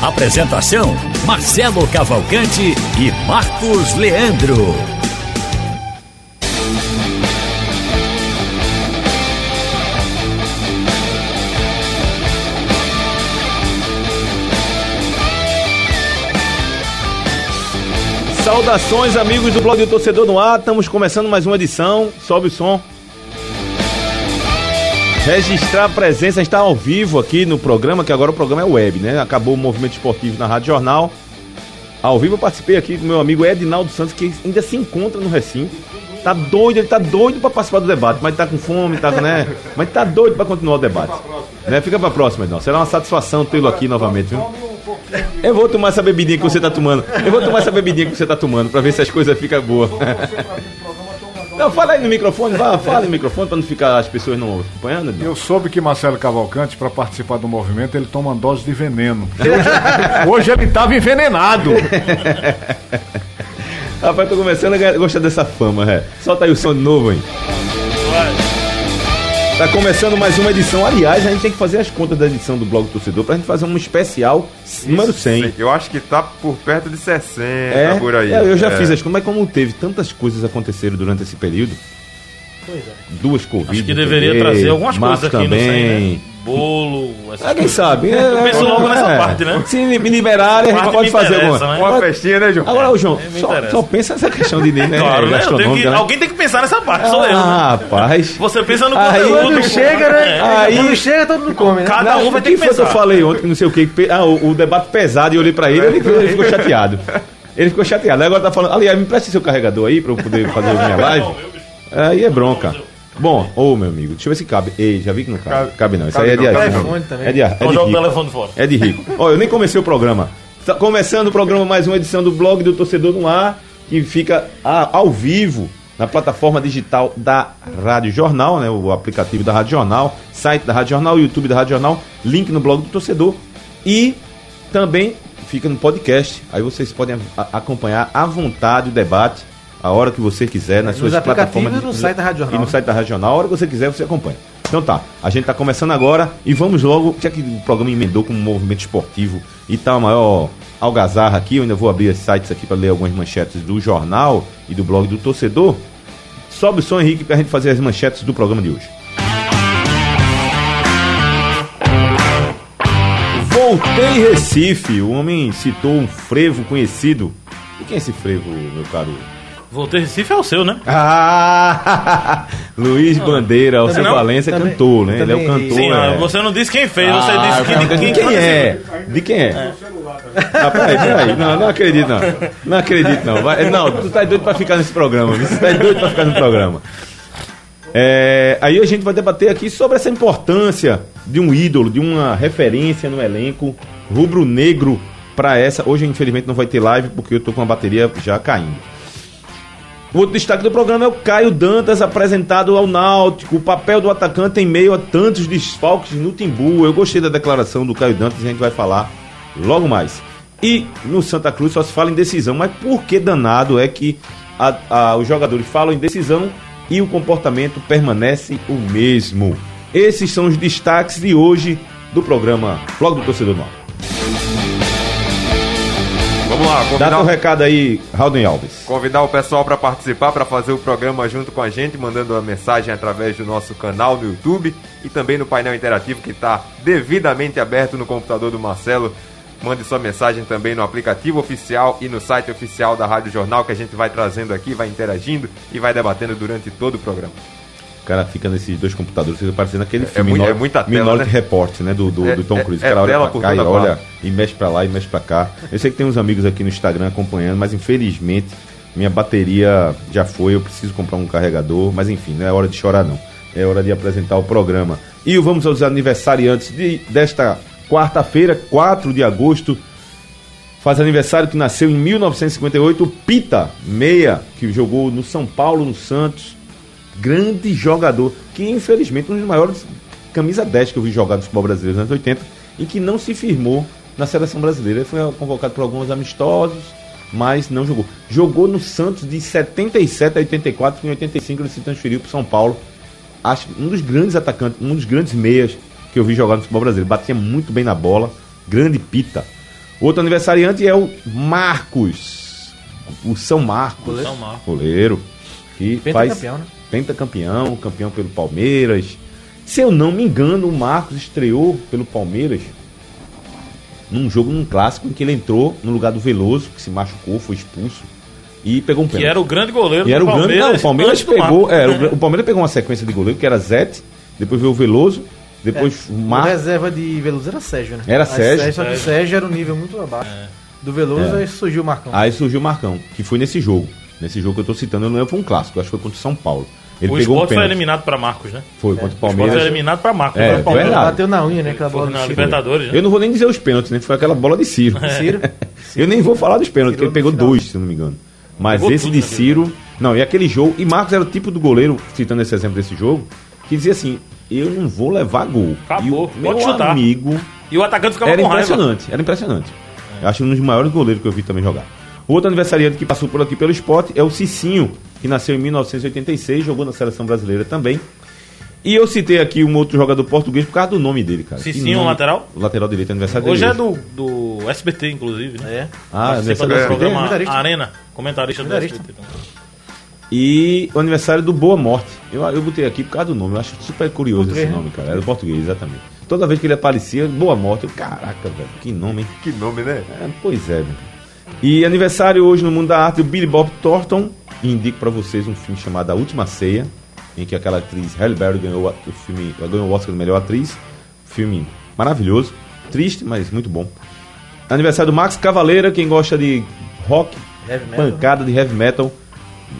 Apresentação: Marcelo Cavalcante e Marcos Leandro. Saudações, amigos do Blog do Torcedor no Ar. Estamos começando mais uma edição. Sobe o som. Registrar a presença, a gente está ao vivo aqui no programa, que agora o programa é web, né? Acabou o movimento esportivo na Rádio Jornal. Ao vivo eu participei aqui com meu amigo Edinaldo Santos, que ainda se encontra no recinto. Tá doido, ele tá doido para participar do debate, mas tá com fome, tá, né? Mas tá doido para continuar o debate. Né? Fica para próxima, Edinaldo. Será uma satisfação tê-lo aqui novamente, viu? Eu vou tomar essa bebidinha que você tá tomando. Eu vou tomar essa bebidinha que você tá tomando para ver se as coisas ficam boas. Não, fala aí no microfone, vá, fala no microfone para não ficar as pessoas não acompanhando. Eu soube que Marcelo Cavalcante, para participar do movimento, ele toma dose de veneno. Hoje ele estava envenenado. Rapaz, tô começando a gostar dessa fama, é. Solta aí o som de novo, hein? Tá começando mais uma edição. Aliás, a gente tem que fazer as contas da edição do Blog Torcedor pra gente fazer um especial número 100. Eu acho que tá por perto de 60 É, por aí. é, eu já É. fiz as contas, mas como teve tantas coisas aconteceram durante esse período. Duas Covid. Acho que deveria trazer algumas Marcos coisas aqui no também. 100, né? Bolo, essas Ah, quem sabe? Eu penso logo nessa parte, né? Se me liberarem, a gente pode fazer alguma. né? Uma festinha, né, João? Agora, ô João, É, só, só pensa nessa questão de né, Claro, né? Eu tenho gastronômica, que, né? alguém tem que pensar nessa parte, sou eu. né? Ah, rapaz. Você pensa no Aí, conteúdo. quando chega, né? É. Aí- Quando chega, todo mundo come, né? Cada Não, um vai ter que foi que eu pensar. falei ontem, não sei o que, ah, o, o debate pesado e eu olhei pra ele, ele, ele ficou chateado. Ele ficou chateado. Agora tá falando, aliás, me preste seu carregador aí pra eu poder fazer a minha live. Aí é bronca. Bom, ô meu amigo, deixa eu ver se cabe. Ei, já vi que não cabe. Cabe, Cabe- não, isso aí é de não, Telefone também. É de, é Então de rico. telefone fora. É de rico. Ó, eu nem comecei o programa. Tá começando o programa, mais uma edição do blog do Torcedor no Ar, que fica ah, ao vivo na plataforma digital da Rádio Jornal, né? O aplicativo da Rádio Jornal, site da Rádio Jornal, YouTube da Rádio Jornal, link no blog do torcedor. E também fica no podcast. Aí vocês podem acompanhar à vontade o debate, a hora que você quiser, nas Nos suas plataformas. e no site da Rádio Jornal. E no site da Rádio Jornal, a hora que você quiser, você acompanha. Então tá, a gente tá começando agora e vamos logo, já que o programa emendou com um movimento esportivo e tá a maior algazarra aqui, eu ainda vou abrir os sites aqui para ler algumas manchetes do jornal e do blog do torcedor. Sobe o som, Henrique, pra gente fazer as manchetes do programa de hoje. Voltei em Recife, o homem citou um frevo conhecido. E quem é esse frevo, meu caro? Voltei Recife é o seu, né? Ah, Luiz Bandeira, o seu não? Valença Também- cantor, né? Ele é o cantor. Sim, é. você não disse quem fez, Ah, você disse que, de de, quem, é? De quem é? Ah, peraí, peraí. Não, não acredito, não. Não acredito, não. Vai, não, tu tá doido pra ficar nesse programa. viu? Você tá doido pra ficar no programa. É, aí a gente vai debater aqui sobre essa importância de um ídolo, de uma referência no elenco rubro-negro pra essa. Hoje, infelizmente, não vai ter live porque eu tô com a bateria já caindo. O outro destaque do programa é o Caio Dantas apresentado ao Náutico. O papel do atacante em meio a tantos desfalques no Timbu. Eu gostei da declaração do Caio Dantas a gente vai falar logo mais. E no Santa Cruz só se fala em decisão. Mas por que danado é que a- a- os jogadores falam em decisão e o comportamento permanece o mesmo? Esses são os destaques de hoje do programa Blog do Torcedor Norte. Vamos lá, Dá convidar, teu recado aí, Raulden Alves. convidar o pessoal para participar, para fazer o programa junto com a gente, mandando uma mensagem através do nosso canal no YouTube e também no painel interativo que está devidamente aberto no computador do Marcelo. Mande sua mensagem também no aplicativo oficial e no site oficial da Rádio Jornal que a gente vai trazendo aqui, vai interagindo e vai debatendo durante todo o programa. O cara fica nesses dois computadores, fica parecendo aquele É filme muito- Minor- é muita tela, Minority né? Report, né? Do, do, É- do Tom é- Cruise. é o cara olha pra cá e olha parte. e mexe pra lá e mexe pra cá. Eu sei que tem uns amigos aqui no Instagram acompanhando, mas infelizmente minha bateria já foi, eu preciso comprar um carregador, mas enfim, não é hora de chorar não. É hora de apresentar o programa. E vamos aos aniversariantes de, desta quarta-feira, 4 de agosto. Faz aniversário que nasceu em 1958, o Pita, meia, que jogou no São Paulo, no Santos. Grande jogador, que infelizmente um dos maiores camisa 10 que eu vi jogar no futebol brasileiro nos anos 80 e que não se firmou na seleção brasileira. Ele foi convocado por alguns amistosos, mas não jogou. Jogou no Santos de 77 a 84, em 85 ele se transferiu para São Paulo. Acho um dos grandes atacantes, um dos grandes meias que eu vi jogar no futebol brasileiro. Batia muito bem na bola, grande pita. Outro aniversariante é o Marcos, o São Marcos, São Marcos. goleiro, que faz né? Pentacampeão, campeão pelo Palmeiras. Se eu não me engano, o Marcos estreou pelo Palmeiras num jogo, num clássico, em que ele entrou no lugar do Veloso, que se machucou, foi expulso e pegou um Que pênalti. era o grande goleiro E era o do grande. Palmeiras. Não, o Palmeiras pegou. Era, o, o Palmeiras pegou uma sequência de goleiro que era Zete, depois veio o Veloso, depois o O Marcos. reserva de Veloso era Sérgio, né? Era Aí Sérgio. Só que o Sérgio era um nível muito abaixo. Do Veloso, É. aí surgiu o Marcão. Aí surgiu o Marcão, que foi nesse jogo. Nesse jogo que eu tô citando, eu não lembro, foi um clássico, acho que foi contra o São Paulo. Ele O pegou um foi eliminado pra Marcos, né? Foi contra o O esporte Palmeiras. foi eliminado pra Marcos. É, né? o Palmeiras verdade. bateu na unha, né? Aquela bola na. Libertadores, né? Eu não vou nem dizer os pênaltis, né? Foi aquela bola de Ciro. Ciro. Eu nem vou falar dos pênaltis, porque ele pegou final. dois, se eu não me engano. Mas Pegou esse de Ciro. Não, e aquele jogo. E Marcos era o tipo do goleiro, citando esse exemplo desse jogo, que dizia assim: eu não vou levar gol. Acabou, e o meu chutar. amigo E o atacante ficava era com raiva. impressionante, era impressionante. Eu acho um dos maiores goleiros que eu vi também jogar. O outro aniversariante que passou por aqui pelo esporte é o Cicinho, que nasceu em 1986, jogou na seleção brasileira também. E eu citei aqui um outro jogador português por causa do nome dele, cara. Cicinho, nome- lateral? Lateral direito, aniversário Hoje dele. é do, do SBT, inclusive, né? É. Ah, aniversário do programa Comentarista. Arena, comentarista do. SBT. também. E o aniversário do Boa Morte. Eu, eu botei aqui por causa do nome. Eu acho super curioso Português, esse nome, cara. Era do português, exatamente. Toda vez que ele aparecia, Boa Morte. Eu, caraca, velho. Que nome, hein? Que nome, né? É, pois é, velho. E aniversário hoje no mundo da arte, o Billy Bob Thornton. E indico pra vocês um filme chamado A Última Ceia, em que aquela atriz Halle Berry ganhou o filme, ganhou o Oscar de melhor atriz. Filme maravilhoso, triste, mas muito bom. Aniversário do Max Cavaleira, quem gosta de rock, Heavy metal. pancada de heavy metal,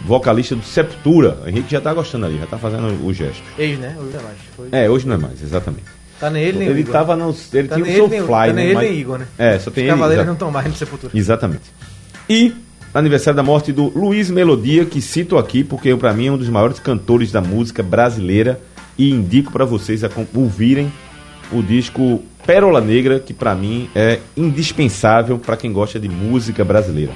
vocalista do Sepultura. Henrique já tá gostando ali, já tá fazendo o gesto. Ex, né? Hoje não é mais. É, hoje não é mais, exatamente. Tá nem ele, nem o Ele Igor. tava no. Ele Tá tinha nem o nem o- Soulfly, tá né? nem ele, mas- nem Igor, né? É, só tem Os ele. cavaleiros não estão mais no Sepultura. Exatamente. E aniversário da morte do Luiz Melodia, que cito aqui porque para mim é um dos maiores cantores da música brasileira e indico para vocês a ouvirem o disco Pérola Negra, que para mim é indispensável para quem gosta de música brasileira.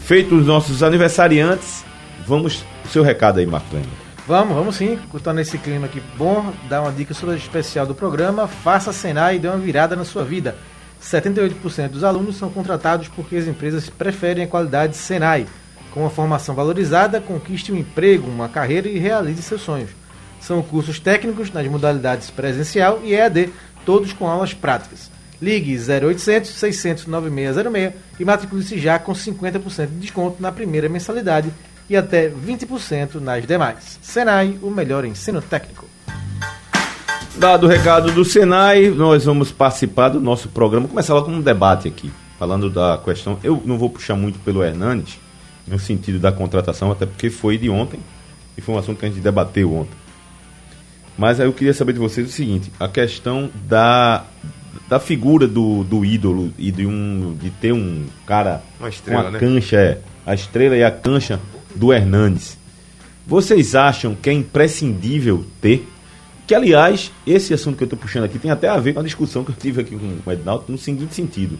Feitos os nossos aniversariantes, vamos seu recado aí, Marco Leme. Vamos, vamos sim. Curtando esse clima aqui bom, dar uma dica super especial do programa. Faça Senai e dê uma virada na sua vida. 78% dos alunos são contratados porque as empresas preferem a qualidade Senai. Com uma formação valorizada, conquiste um emprego, uma carreira e realize seus sonhos. São cursos técnicos nas modalidades presencial e EAD, todos com aulas práticas. Ligue 0800 600 9606 e matricule-se já com 50% de desconto na primeira mensalidade e até 20% nas demais. Senai, o melhor ensino técnico. Dado o recado do Senai, nós vamos participar do nosso programa. Começar logo com um debate aqui, falando da questão. Eu não vou puxar muito pelo Hernandes, no sentido da contratação, até porque foi de ontem e foi um assunto que a gente debateu ontem. Mas aí eu queria saber de vocês o seguinte: a questão da, da figura do, do ídolo e de, um, de ter um cara Uma estrela, com a né? cancha, é, a estrela e a cancha do Hernandes. Vocês acham que é imprescindível ter? Que, aliás, esse assunto que eu estou puxando aqui tem até a ver com a discussão que eu tive aqui com o Ednaldo no seguinte sentido.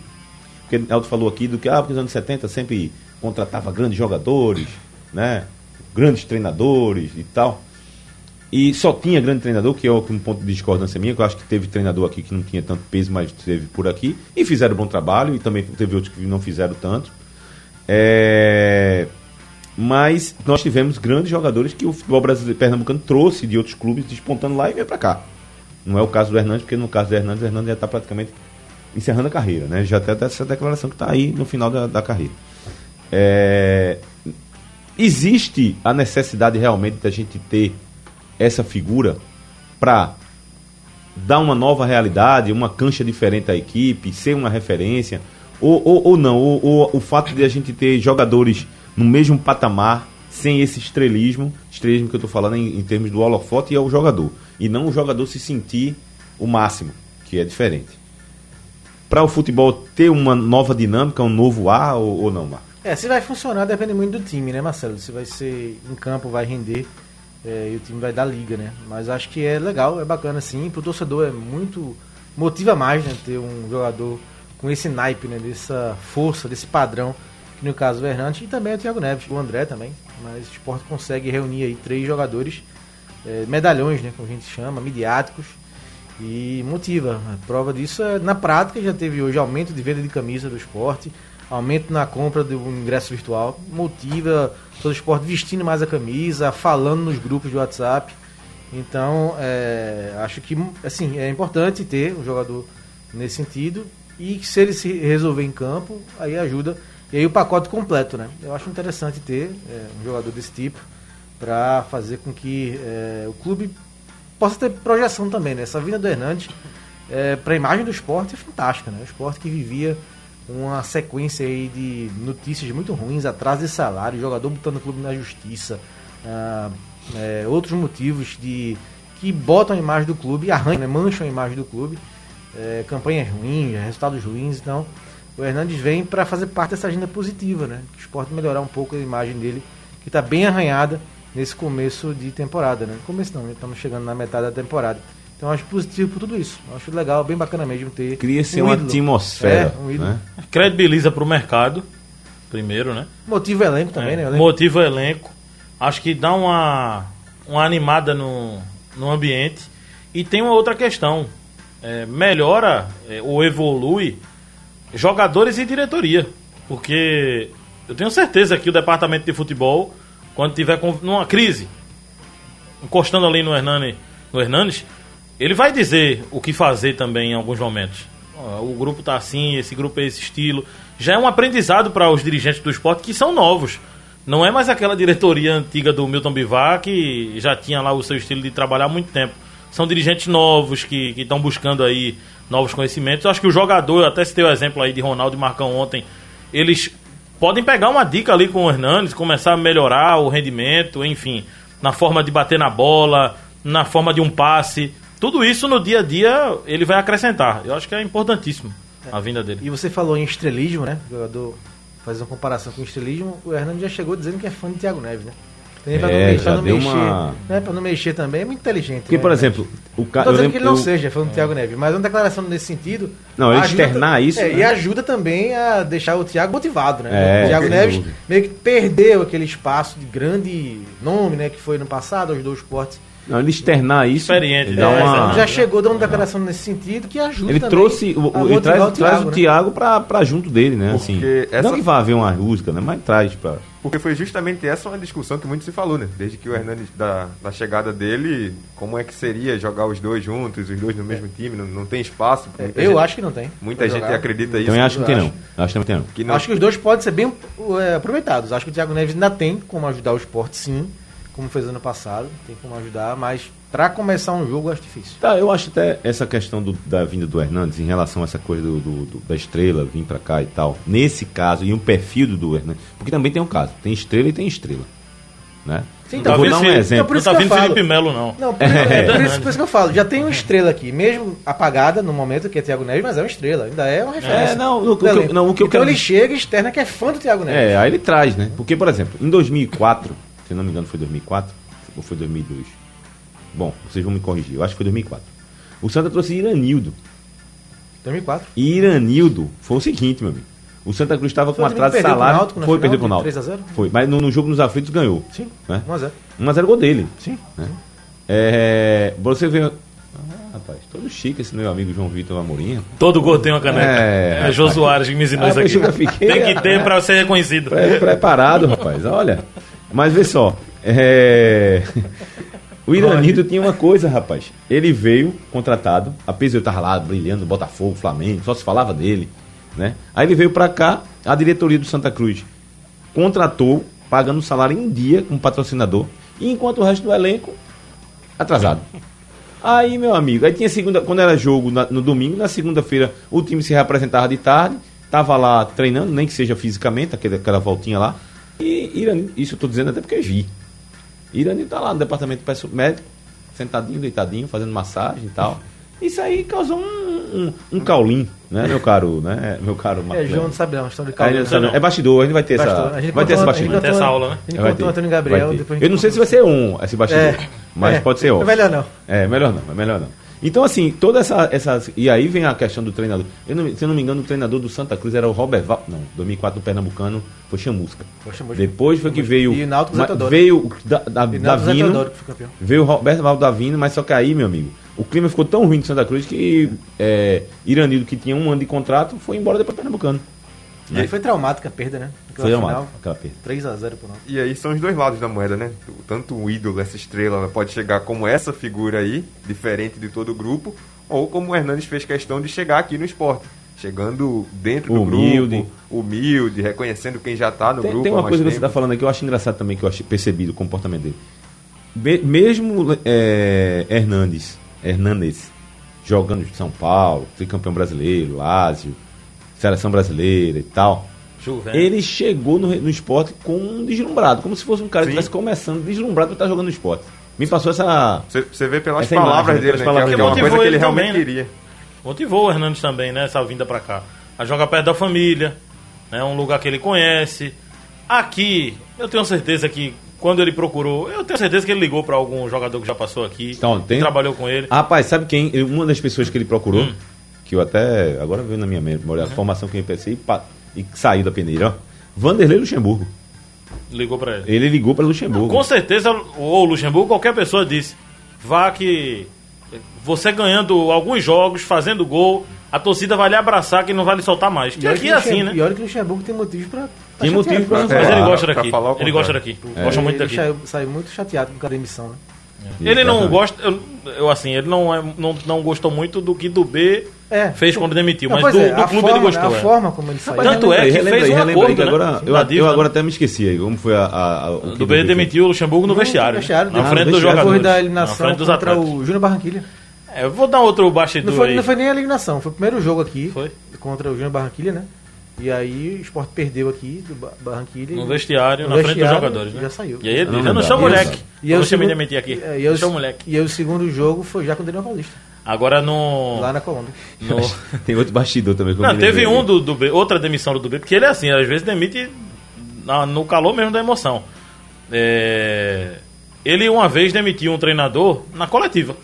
Porque o Ednaldo falou aqui do que, ah, porque nos anos 70 sempre contratava grandes jogadores, né? Grandes treinadores e tal. E só tinha grande treinador, que é um ponto de discordância minha, que eu acho que teve treinador aqui que não tinha tanto peso, mas teve por aqui. E fizeram bom trabalho, e também teve outros que não fizeram tanto. É, Mas nós tivemos grandes jogadores que o futebol brasileiro pernambucano trouxe de outros clubes, despontando lá e veio para cá. Não é o caso do Hernandes, porque no caso do Hernandes, o Hernandes já está praticamente encerrando a carreira, né? Já até essa declaração que está aí no final da, da carreira. É, Existe a necessidade realmente da gente ter essa figura para dar uma nova realidade, uma cancha diferente à equipe, ser uma referência, ou, ou, ou não, ou, ou o fato de a gente ter jogadores no mesmo patamar, sem esse estrelismo, estrelismo que eu estou falando em, em termos do holofote e ao jogador, e não o jogador se sentir o máximo, que é diferente. para o futebol ter uma nova dinâmica, um novo ar ou, ou não, Marcos? É, se vai funcionar depende muito do time, né, Marcelo? Se vai ser em campo, vai render é, e o time vai dar liga, né? Mas acho que é legal, é bacana sim. Pro torcedor é muito. motiva mais, né? Ter um jogador com esse naipe, né? Dessa força, desse padrão, no caso o Hernandes e também o Thiago Neves, o André também. Mas o esporte consegue reunir aí três jogadores, é, medalhões, né? Como a gente chama, midiáticos. E motiva. A prova disso é na prática já teve hoje aumento de venda de camisa do esporte aumento na compra do ingresso virtual, motiva todo o esporte vestindo mais a camisa, falando nos grupos de WhatsApp. Então, é, acho que assim, é importante ter um jogador nesse sentido e se ele se resolver em campo, aí ajuda. E aí o pacote completo, né? Eu acho interessante ter é, um jogador desse tipo para fazer com que é, o clube possa ter projeção também. Né? Essa vinda do Hernandes é, para a imagem do esporte é fantástica. Né? O esporte que vivia uma sequência aí de notícias muito ruins, atrás de salário, jogador botando o clube na justiça, ah, é, outros motivos de que botam a imagem do clube, arranham, né, mancham a imagem do clube, é, campanhas ruins, resultados ruins, então o Hernandes vem para fazer parte dessa agenda positiva, né? Que o esporte melhorar um pouco a imagem dele, que está bem arranhada nesse começo de temporada, né? Começo não, estamos chegando na metade da temporada. Então acho positivo por tudo isso. Acho legal, bem bacana mesmo ter. Cria-se um uma ídolo. atmosfera. É, um ídolo. Né? Credibiliza para o mercado, primeiro, né? Motiva o elenco também, é, né? Elenco. Motiva o elenco. Acho que dá uma, uma animada no, no ambiente. E tem uma outra questão. É, melhora é, ou evolui jogadores e diretoria. Porque eu tenho certeza que o departamento de futebol, quando tiver numa crise, encostando ali no Hernani, no Hernanes, ele vai dizer o que fazer também em alguns momentos. O grupo tá assim, esse grupo é esse estilo. Já é um aprendizado para os dirigentes do esporte que são novos. Não é mais aquela diretoria antiga do Milton Bivar que já tinha lá o seu estilo de trabalhar há muito tempo. São dirigentes novos que estão buscando aí novos conhecimentos. Eu acho que o jogador, até se o exemplo aí de Ronaldo e Marcão ontem, eles podem pegar uma dica ali com o Hernandes, começar a melhorar o rendimento, enfim, na forma de bater na bola, na forma de um passe. Tudo isso no dia a dia ele vai acrescentar. Eu acho que é importantíssimo a vinda dele. E você falou em estrelismo, né? O jogador faz uma comparação com o estrelismo. O Hernando já chegou dizendo que é fã de Thiago Neves, né? Também pra é, não, já não deu mexer, uma... né? Pra não mexer também, é muito inteligente. Porque, né? por exemplo, o cara. Não tô dizendo que ele não seja fã do é. Thiago Neves, mas uma declaração nesse sentido. Não, ele externar isso. É, né? E ajuda também a deixar o Thiago motivado, né? É, o Thiago Neves dúvida. meio que perdeu aquele espaço de grande nome, né? Que foi no passado, os dois esportes não, ele externar isso. Experiente, ele dá é, uma... Já chegou dando declaração nesse sentido que ajuda. Ele trouxe. O, ele traz o Thiago, traz o Thiago né? pra, junto dele, né? Assim, essa... Não que vá haver uma música, né? Mas traz pra. Porque foi justamente essa uma discussão que muito se falou, né? Desde que o Hernandes, da, da chegada dele, como é que seria jogar os dois juntos, os dois no mesmo time, não, não tem espaço. É, eu gente, acho que não tem. Muita gente jogar. acredita isso. Também acho que não tem, não. Acho que não tem, não. Que não. Acho que os dois podem ser bem é, aproveitados. Acho que o Thiago Neves ainda tem como ajudar o esporte, sim, como fez ano passado, tem como ajudar, mas para começar um jogo, eu acho difícil. Tá, eu acho até essa questão do, da vinda do Hernandes em relação a essa coisa do, do, do da estrela vir para cá e tal. Nesse caso, e um perfil do, do Hernandes. Porque também tem um caso: tem estrela e tem estrela. Né? Sim, então, vou dar um exemplo. Não, por isso não tá vindo Felipe Melo, não. Não, por, é. por, isso, por, isso, que eu falo. Já tem uma estrela aqui, mesmo apagada no momento, que é Thiago Neves, mas é uma estrela. Ainda é uma referência. É, não, o, o, que, eu, não, o que eu então quero... ele chega externa que é fã do Thiago Neves. É, aí ele traz, né? Porque, por exemplo, em 2004, se não me engano foi 2004, ou foi 2002, Bom, vocês vão me corrigir. Eu acho que foi 2004. O Santa trouxe Iranildo. 2004. E Iranildo foi o seguinte, meu amigo. O Santa Cruz estava com atraso de salário. Náutico, foi perder pro Náutico. 3x0? Foi, mas no, no, jogo nos aflitos ganhou. Sim. Né? 1x0. 1x0 gol dele. Sim. Né? É, você vê. Ah, rapaz, todo chique esse meu amigo João Vitor Amorim. Todo gol tem uma caneca. É, é Jô Soares que me ensinou ah, isso aqui. Fiquei, tem que ter para ser reconhecido. Pre preparado, rapaz. Olha. Mas vê só. É... O Iranildo tinha uma coisa, rapaz. Ele veio contratado, apesar de eu estar lá brilhando, Botafogo, Flamengo, só se falava dele, né? Aí ele veio para cá, a diretoria do Santa Cruz contratou, pagando o salário em dia como patrocinador, e enquanto o resto do elenco atrasado. Aí, meu amigo, aí tinha segunda, quando era jogo na, no domingo, na segunda-feira o time se representava de tarde, tava lá treinando, nem que seja fisicamente, aquela, aquela voltinha lá. E Iranildo, isso eu tô dizendo até porque vi. Irani tá lá no departamento médico, sentadinho, deitadinho, fazendo massagem e tal. Isso aí causou um, um, um caulim, né, meu caro, né, meu caro É, Marcelo? João não sabe não, história de Aí, calma. ele sabe, é bastidor, a gente vai ter essa, Bastidor. A gente vai ter contou- a gente bastidor. Vai ter essa aula, né? A gente Vai contou ter, Antônio Gabriel, ter. Eu não sei se vai ser um esse bastidor, É, mas é. pode ser É outro. melhor não. É, melhor não, é melhor não. Então, assim, toda essa, essa. E aí vem a questão do treinador. Eu não- se eu não me engano, o treinador do Santa Cruz era o Robert Val. Não, 2004 do Pernambucano foi Chamusca. Foi Chamusca. Depois foi que veio. E o Náutico ma-. Veio o da, da, Davino. Campeão. Veio o Roberto Val Davino, mas só que aí, meu amigo, o clima ficou tão ruim de Santa Cruz que é, Iranildo, que tinha um ano de contrato, foi embora depois do Pernambucano. E aí foi traumática a perda, né? Aquela Foi final, amado, aquela perda. 3x0 pro Náutico. E aí são os dois lados da moeda, né? Tanto o ídolo, essa estrela, pode chegar como essa figura aí, diferente de todo o grupo, ou como o Hernandes fez questão de chegar aqui no esporte. Chegando dentro do Humilde. grupo, humilde, reconhecendo quem já tá no Tem, grupo. tem há uma mais coisa que você tempo. está falando aqui que eu acho engraçado também, que eu achei percebido o comportamento dele. Me- mesmo é, Hernandes, Hernandes jogando de São Paulo, tricampeão brasileiro, Lázio, seleção brasileira e tal, Juventus. ele chegou no, no esporte com um deslumbrado, como se fosse um cara que Sim. estivesse começando deslumbrado para estar jogando no esporte. Me passou essa. Você, vê pelas palavras imagem, dele, pelas né? palavras que é uma coisa Motivou que ele ele realmente também, né? queria. Motivou o Hernandes também, né? Essa vinda pra cá. A jogar perto da família, né? Um lugar que ele conhece. Aqui, eu tenho certeza que quando ele procurou, eu tenho certeza que ele ligou pra algum jogador que já passou aqui, Então, tem- que trabalhou com ele. Rapaz, sabe quem? Uma das pessoas que ele procurou, Hum. Que eu até. Agora veio na minha memória, a formação que eu pensei e, pa- e saiu da peneira, ó. Vanderlei Luxemburgo. Ligou pra ele. Ele ligou para Luxemburgo. Com certeza, ou o Luxemburgo, qualquer pessoa disse. Vá que você ganhando alguns jogos, fazendo gol, a torcida vai lhe abraçar que não vai lhe soltar mais. Que olha aqui é assim, né? E olha que o Luxemburgo tem motivo pra. tá Tem motivo pra- Mas É, ele gosta daqui. Ele gosta daqui. Gosta muito Ele daqui. saiu, saiu muito chateado com a demissão, né? Ele não gosta, eu, eu, assim, ele não, é, não, não gostou muito do que do B É. fez quando demitiu, Não, mas do, é, do clube forma, ele gostou. A é. forma como ele saiu. Tanto é que fez um acordo, que né? agora, eu, eu dívida, agora né? até me esqueci aí, como foi a. a- a- o Do que B ele fez. demitiu o Luxemburgo no No vestiário. vestiário, na frente dos vestiário. jogadores. Da na eliminação frente dos contra atletas. o Júnior Barranquilha. É, eu vou dar outro bastidor Não foi, aí. não foi nem a eliminação, foi o primeiro jogo aqui Foi? contra o Júnior Barranquilha, né? E aí o Sport perdeu aqui do Ba- Barranquilha. No e- vestiário, no na frente dos jogadores, né? Já saiu. E aí ele não disse, eu não sou moleque. E eu o chamei de mentir aqui. e aí Eu sou moleque. E aí o segundo jogo foi já com o Daniel Paulista, Agora no... lá na Colômbia. no... Tem outro bastidor também. Não, teve um do, do B, outra demissão do B, porque ele é assim, às vezes demite na- no calor mesmo da emoção. É, Ele uma vez demitiu um treinador na coletiva.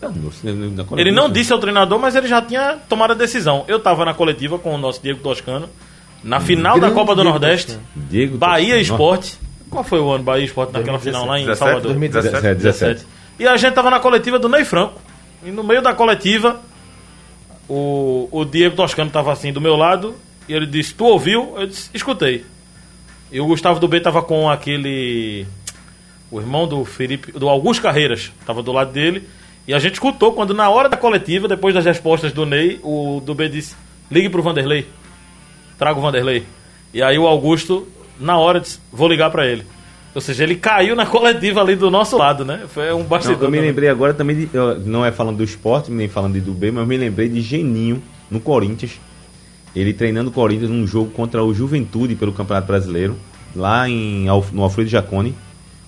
Não, na coletiva. Ele não disse ao treinador, mas ele já tinha tomado a decisão. Eu estava na coletiva com o nosso Diego Toscano, na final da grande Copa do Diego Nordeste, Toscano. Diego Bahia Toscano. Esporte. Qual foi o ano Bahia Esporte naquela 2017. final lá em 17, Salvador? 2017. 17, 17. E a gente tava na coletiva do Ney Franco. E no meio da coletiva, o, o Diego Toscano tava assim do meu lado. E ele disse: Tu ouviu? Eu disse: Escutei. E o Gustavo do B tava com aquele. O irmão do Felipe. Do Augusto Carreiras. Tava do lado dele. E a gente escutou quando, na hora da coletiva, depois das respostas do Ney, o do B disse: Ligue pro Vanderlei. Traga o Vanderlei. E aí o Augusto, na hora, disse: Vou ligar pra ele. Ou seja, ele caiu na coletiva ali do nosso lado, né? Foi um Não, bastidor. eu me também. lembrei agora também, de, não é falando do esporte, nem falando de do B, mas eu me lembrei de Geninho no Corinthians. Ele treinando o Corinthians num jogo contra o Juventude pelo Campeonato Brasileiro, lá em, no Alfredo Jaconi.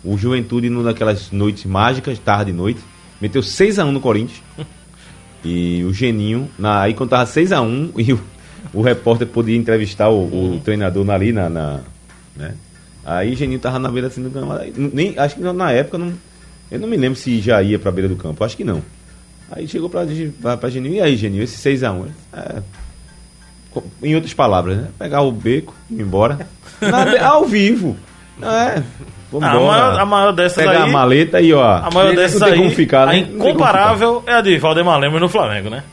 O Juventude, numa daquelas noites mágicas, tarde e noite, meteu 6x1 no Corinthians. E o Geninho, na, aí quando tava 6x1, e o, o repórter podia entrevistar o, o treinador na- ali na. na- né? Aí Geninho tava na beira assim do campo. aí Nem, acho que na época não. Eu não me lembro se já ia pra beira do campo, acho que não. Aí chegou pra, pra, pra Geninho, e aí, Geninho, esse 6x1? É, em outras palavras, né? Pegar o beco e ir embora. Na ao vivo. É. Ah, a, maior, a maior dessas Pegar aí. a maleta e ó. A maior dessas aí. como ficar, né? a como incomparável é a de Valdemar Lemos no Flamengo, né?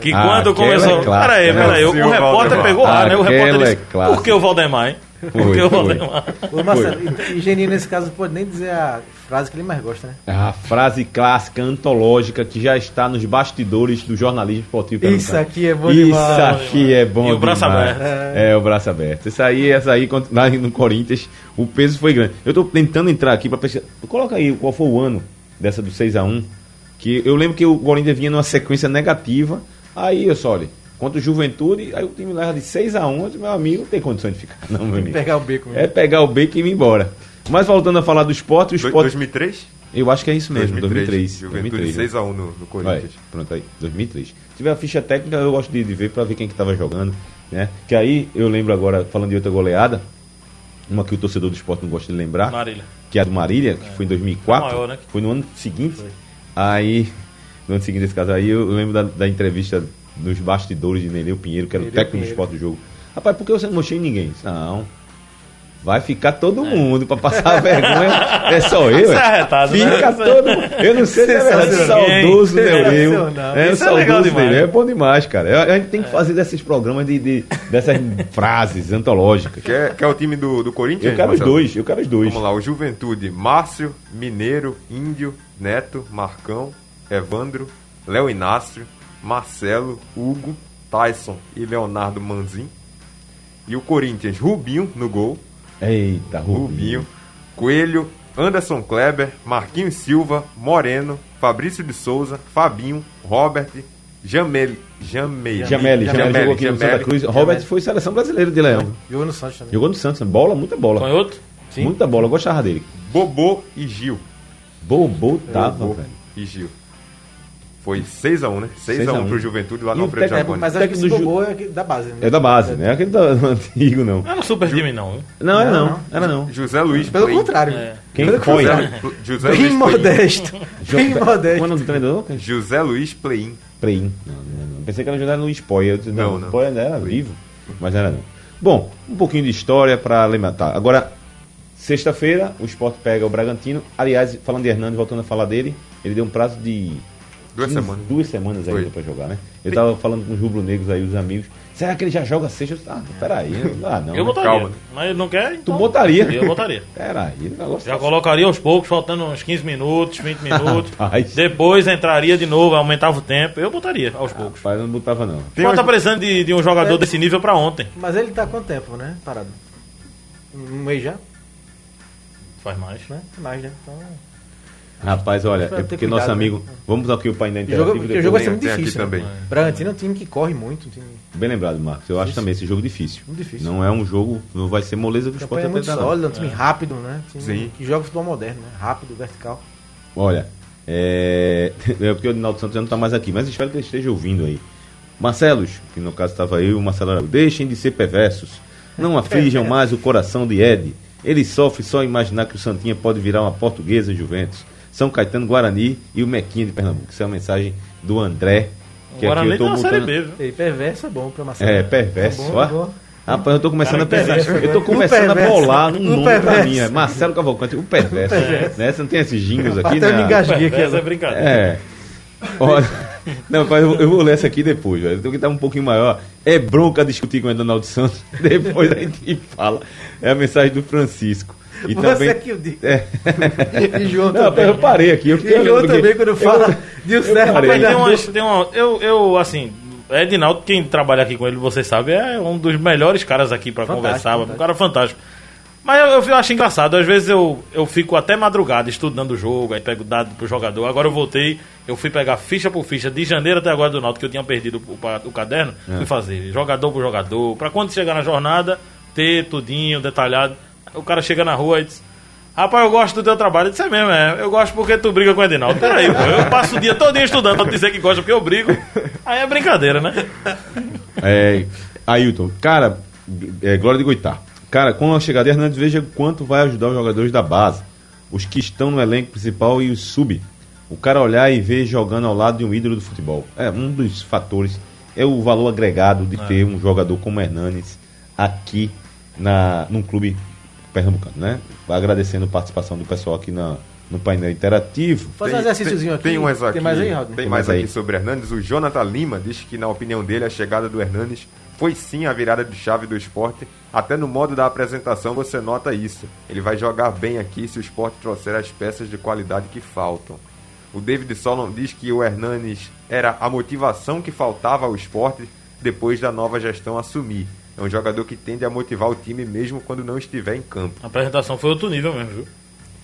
Que Ah, quando aquela começou. é clássica, peraí, né? peraí. O, o repórter Valdemar. pegou ar, né? O repórter é disse. clássica. Por que o Valdemar, hein? Foi, foi. Valdemar? Ô, Marcelo, e Geninho, nesse caso, pode nem dizer a frase que ele mais gosta, né? A frase clássica, antológica, que já está nos bastidores do jornalismo esportivo. Isso aqui é bom Isso demais. aqui é bom E o braço demais. aberto. É. o braço aberto. Isso aí, essa aí, lá no Corinthians, o peso foi grande. Eu tô tentando entrar aqui para pesquisar. Coloca aí qual foi o ano dessa do 6x1. Que eu lembro que o Corinthians vinha numa sequência negativa. Aí, eu só, olha, contra o Juventude, aí o time leva de 6x1. Eu disse, meu amigo, não tem condição de ficar, não, meu amigo. Pegar o beco mesmo. É pegar o beco e ir embora. Mas voltando a falar do esporte, o esporte. 2003? Eu acho que é isso mesmo, 2003. Juventude 2003 né? 6x1 no, no Vai, Corinthians. pronto aí, 2003. Se tiver a ficha técnica, eu gosto de, de ver para ver quem que tava jogando, né? Que aí eu lembro agora, falando de outra goleada, uma que o torcedor do esporte não gosta de lembrar, Marília. que é a do Marília, que foi em 2004, Foi maior, né? foi no ano seguinte. Aí, no ano seguinte desse caso aí, eu lembro da, da entrevista nos bastidores de Nereu Pinheiro, que era o Nereu técnico do esporte do jogo. Rapaz, por que você não mostrou em ninguém? Não. Vai ficar todo mundo pra passar a vergonha. É só eu. É é. arretado, né? Fica todo mundo. Eu não sei se é verdade. Saudoso. Sensacional. É, o é legal saudoso demais. Nereu. É bom demais, cara. A gente tem que fazer desses programas de, de- dessas frases antológicas. Quer, quer o time do, do Corinthians? Eu quero os Marcelo? dois, eu quero os dois. Vamos lá, o Juventude, Márcio, Mineiro, Índio, Neto, Marcão, Evandro, Léo Inácio, Marcelo, Hugo, Tyson e Leonardo Manzin. E o Corinthians, Rubinho no gol, Eita, Rubinho. Rubinho, Coelho, Anderson Kleber, Marquinhos Silva, Moreno, Fabrício de Souza, Fabinho, Robert, Jamel, Jamel, Jameli, Jameli jogou aqui no Santa. Cruz. Robert foi seleção brasileira de Leão. Jogou no Santos também. Jogou no Santos, bola, muita bola. Foi outro? Muita bola, eu gostava dele. Bobô e Gil. Bobo tava, Bobô velho. e Gil. Foi 6x1, né? 6 a 6x1 um. pro Juventude lá E no Alfredo Jaconi. Mas acho que do Ju- Bobô é da base. Né? É da base, né? Aquele da, antigo, não. Não era super time, não. Não, era Não, não. Era não. José Luiz Pelo Play. contrário. É. Quem Pelo foi? José Bem Luiz Play. modesto. Bem Qual é o modesto. nome do treinador? José Luiz Play. Preim. Não, não, não. Pensei que era Spoy. Eu disse, não, Não, o não. Ainda era vivo, mas era não. Bom, um pouquinho de história para lembrar. Tá, agora, sexta-feira, o Sport pega o Bragantino. Aliás, falando de Hernando, voltando a falar dele, ele deu um prazo de Duas 15 semanas. Duas semanas ainda pra jogar, né? Ele tava falando com os rubro-negros aí, os amigos. Será que ele já joga sexta? Eu Ah, peraí. Ah, não. Eu né? botaria. Calma. Mas ele não quer, Tu então... botaria? Eu botaria. Peraí, negócio Já tá- colocaria aos poucos, faltando uns 15 minutos, 20 minutos. Depois entraria de novo, aumentava o tempo. Eu botaria aos poucos. Rapaz, eu não botava não. Tem Pô, umas- tá precisando de, de um jogador desse nível pra ontem. Mas ele tá quanto tempo, né? Parado. Um mês já? Faz mais. Né? Mais, né? Então, Rapaz, olha, é porque cuidado, nosso amigo. né? Vamos aqui o painel o jogo, interativo. porque o jogo vai ser muito difícil. também. Né? Bragantino é um time que corre muito. Um time... Bem lembrado, Marcos. Eu acho também esse jogo difícil. Muito difícil. Não é um jogo, não vai ser moleza do esporte é muito dar. sólida, um time rápido, né? Time Sim. que joga futebol moderno, né? Rápido, vertical. Olha, é... é porque o Dinaldo Santos já não está mais aqui, mas espero que ele esteja ouvindo aí. Marcelos, que no caso estava aí, o Marcelo Araújo, deixem de ser perversos. Não aflijam mais o coração de Ed. Ele sofre só imaginar que o Santinha pode virar uma portuguesa em Juventus. São Caetano Guarani e o Mequinha de Pernambuco. Isso é uma mensagem do André. Que O aqui eu Guarani tô tá Série. B, viu? Perverso é bom pra Marcelo. É, perverso, É bom, ó. bom. Rapaz, eu tô começando a Cara, pensar. perverso, Eu tô né? começando a bolar um nome pra mim. é Marcelo Cavalcante, o perverso. Né? Você não tem esses jingles aqui, Até eu me né? engasguei aqui é brincadeira. É. Olha. Não, rapaz, eu, eu vou ler essa aqui depois, velho. Tem que estar um pouquinho maior. É bronca discutir com o Donaldo Santos. Depois a gente fala. É a mensagem do Francisco. E Você também. que o diga. É. E João Não, também. eu parei aqui. Eu E João também, quando fala de um certo. Rapaz, tem umas, tem uma, eu, eu, assim, Edinaldo, quem trabalha aqui com ele, você sabe, é um dos melhores caras aqui pra Fantástico, conversar, um fantástico. cara fantástico. Mas eu, eu acho engraçado, às vezes eu, eu fico até madrugada estudando o jogo, aí pego dado pro jogador. Agora eu voltei, eu fui pegar ficha por ficha, de janeiro até agora do Náutico, que eu tinha perdido o, o caderno, É. fui fazer jogador por jogador, pra quando chegar na jornada, ter tudinho, detalhado. O cara chega na rua e diz, rapaz, eu gosto do teu trabalho. Eu disse, é mesmo, é, eu gosto porque tu briga com o Edinaldo. Peraí, pô, eu passo o dia todinho estudando pra dizer que gosta porque eu brigo. Aí é brincadeira, né? É, Ailton, cara, é, Glória de Goitá. Cara, com a chegada de Hernandes, veja quanto vai ajudar os jogadores da base. Os que estão no elenco principal e os sub. O cara olhar e ver jogando ao lado de um ídolo do futebol. É um dos fatores. É o valor agregado de ter um jogador como Hernandes aqui na, num clube pernambucano, né? Agradecendo a participação do pessoal aqui na, no painel interativo. Fazer um exercíciozinho aqui. Tem mais aqui. Tem mais aí, Raul? Tem mais mais aqui aí. sobre Hernandes. O Jonathan Lima diz que, na opinião dele, a chegada do Hernandes foi sim a virada de chave do esporte. Até no modo da apresentação você nota isso. Ele vai jogar bem aqui se o esporte trouxer as peças de qualidade que faltam. O David Solon diz que o Hernanes era a motivação que faltava ao esporte depois da nova gestão assumir. É um jogador que tende a motivar o time mesmo quando não estiver em campo. A apresentação foi outro nível mesmo, viu?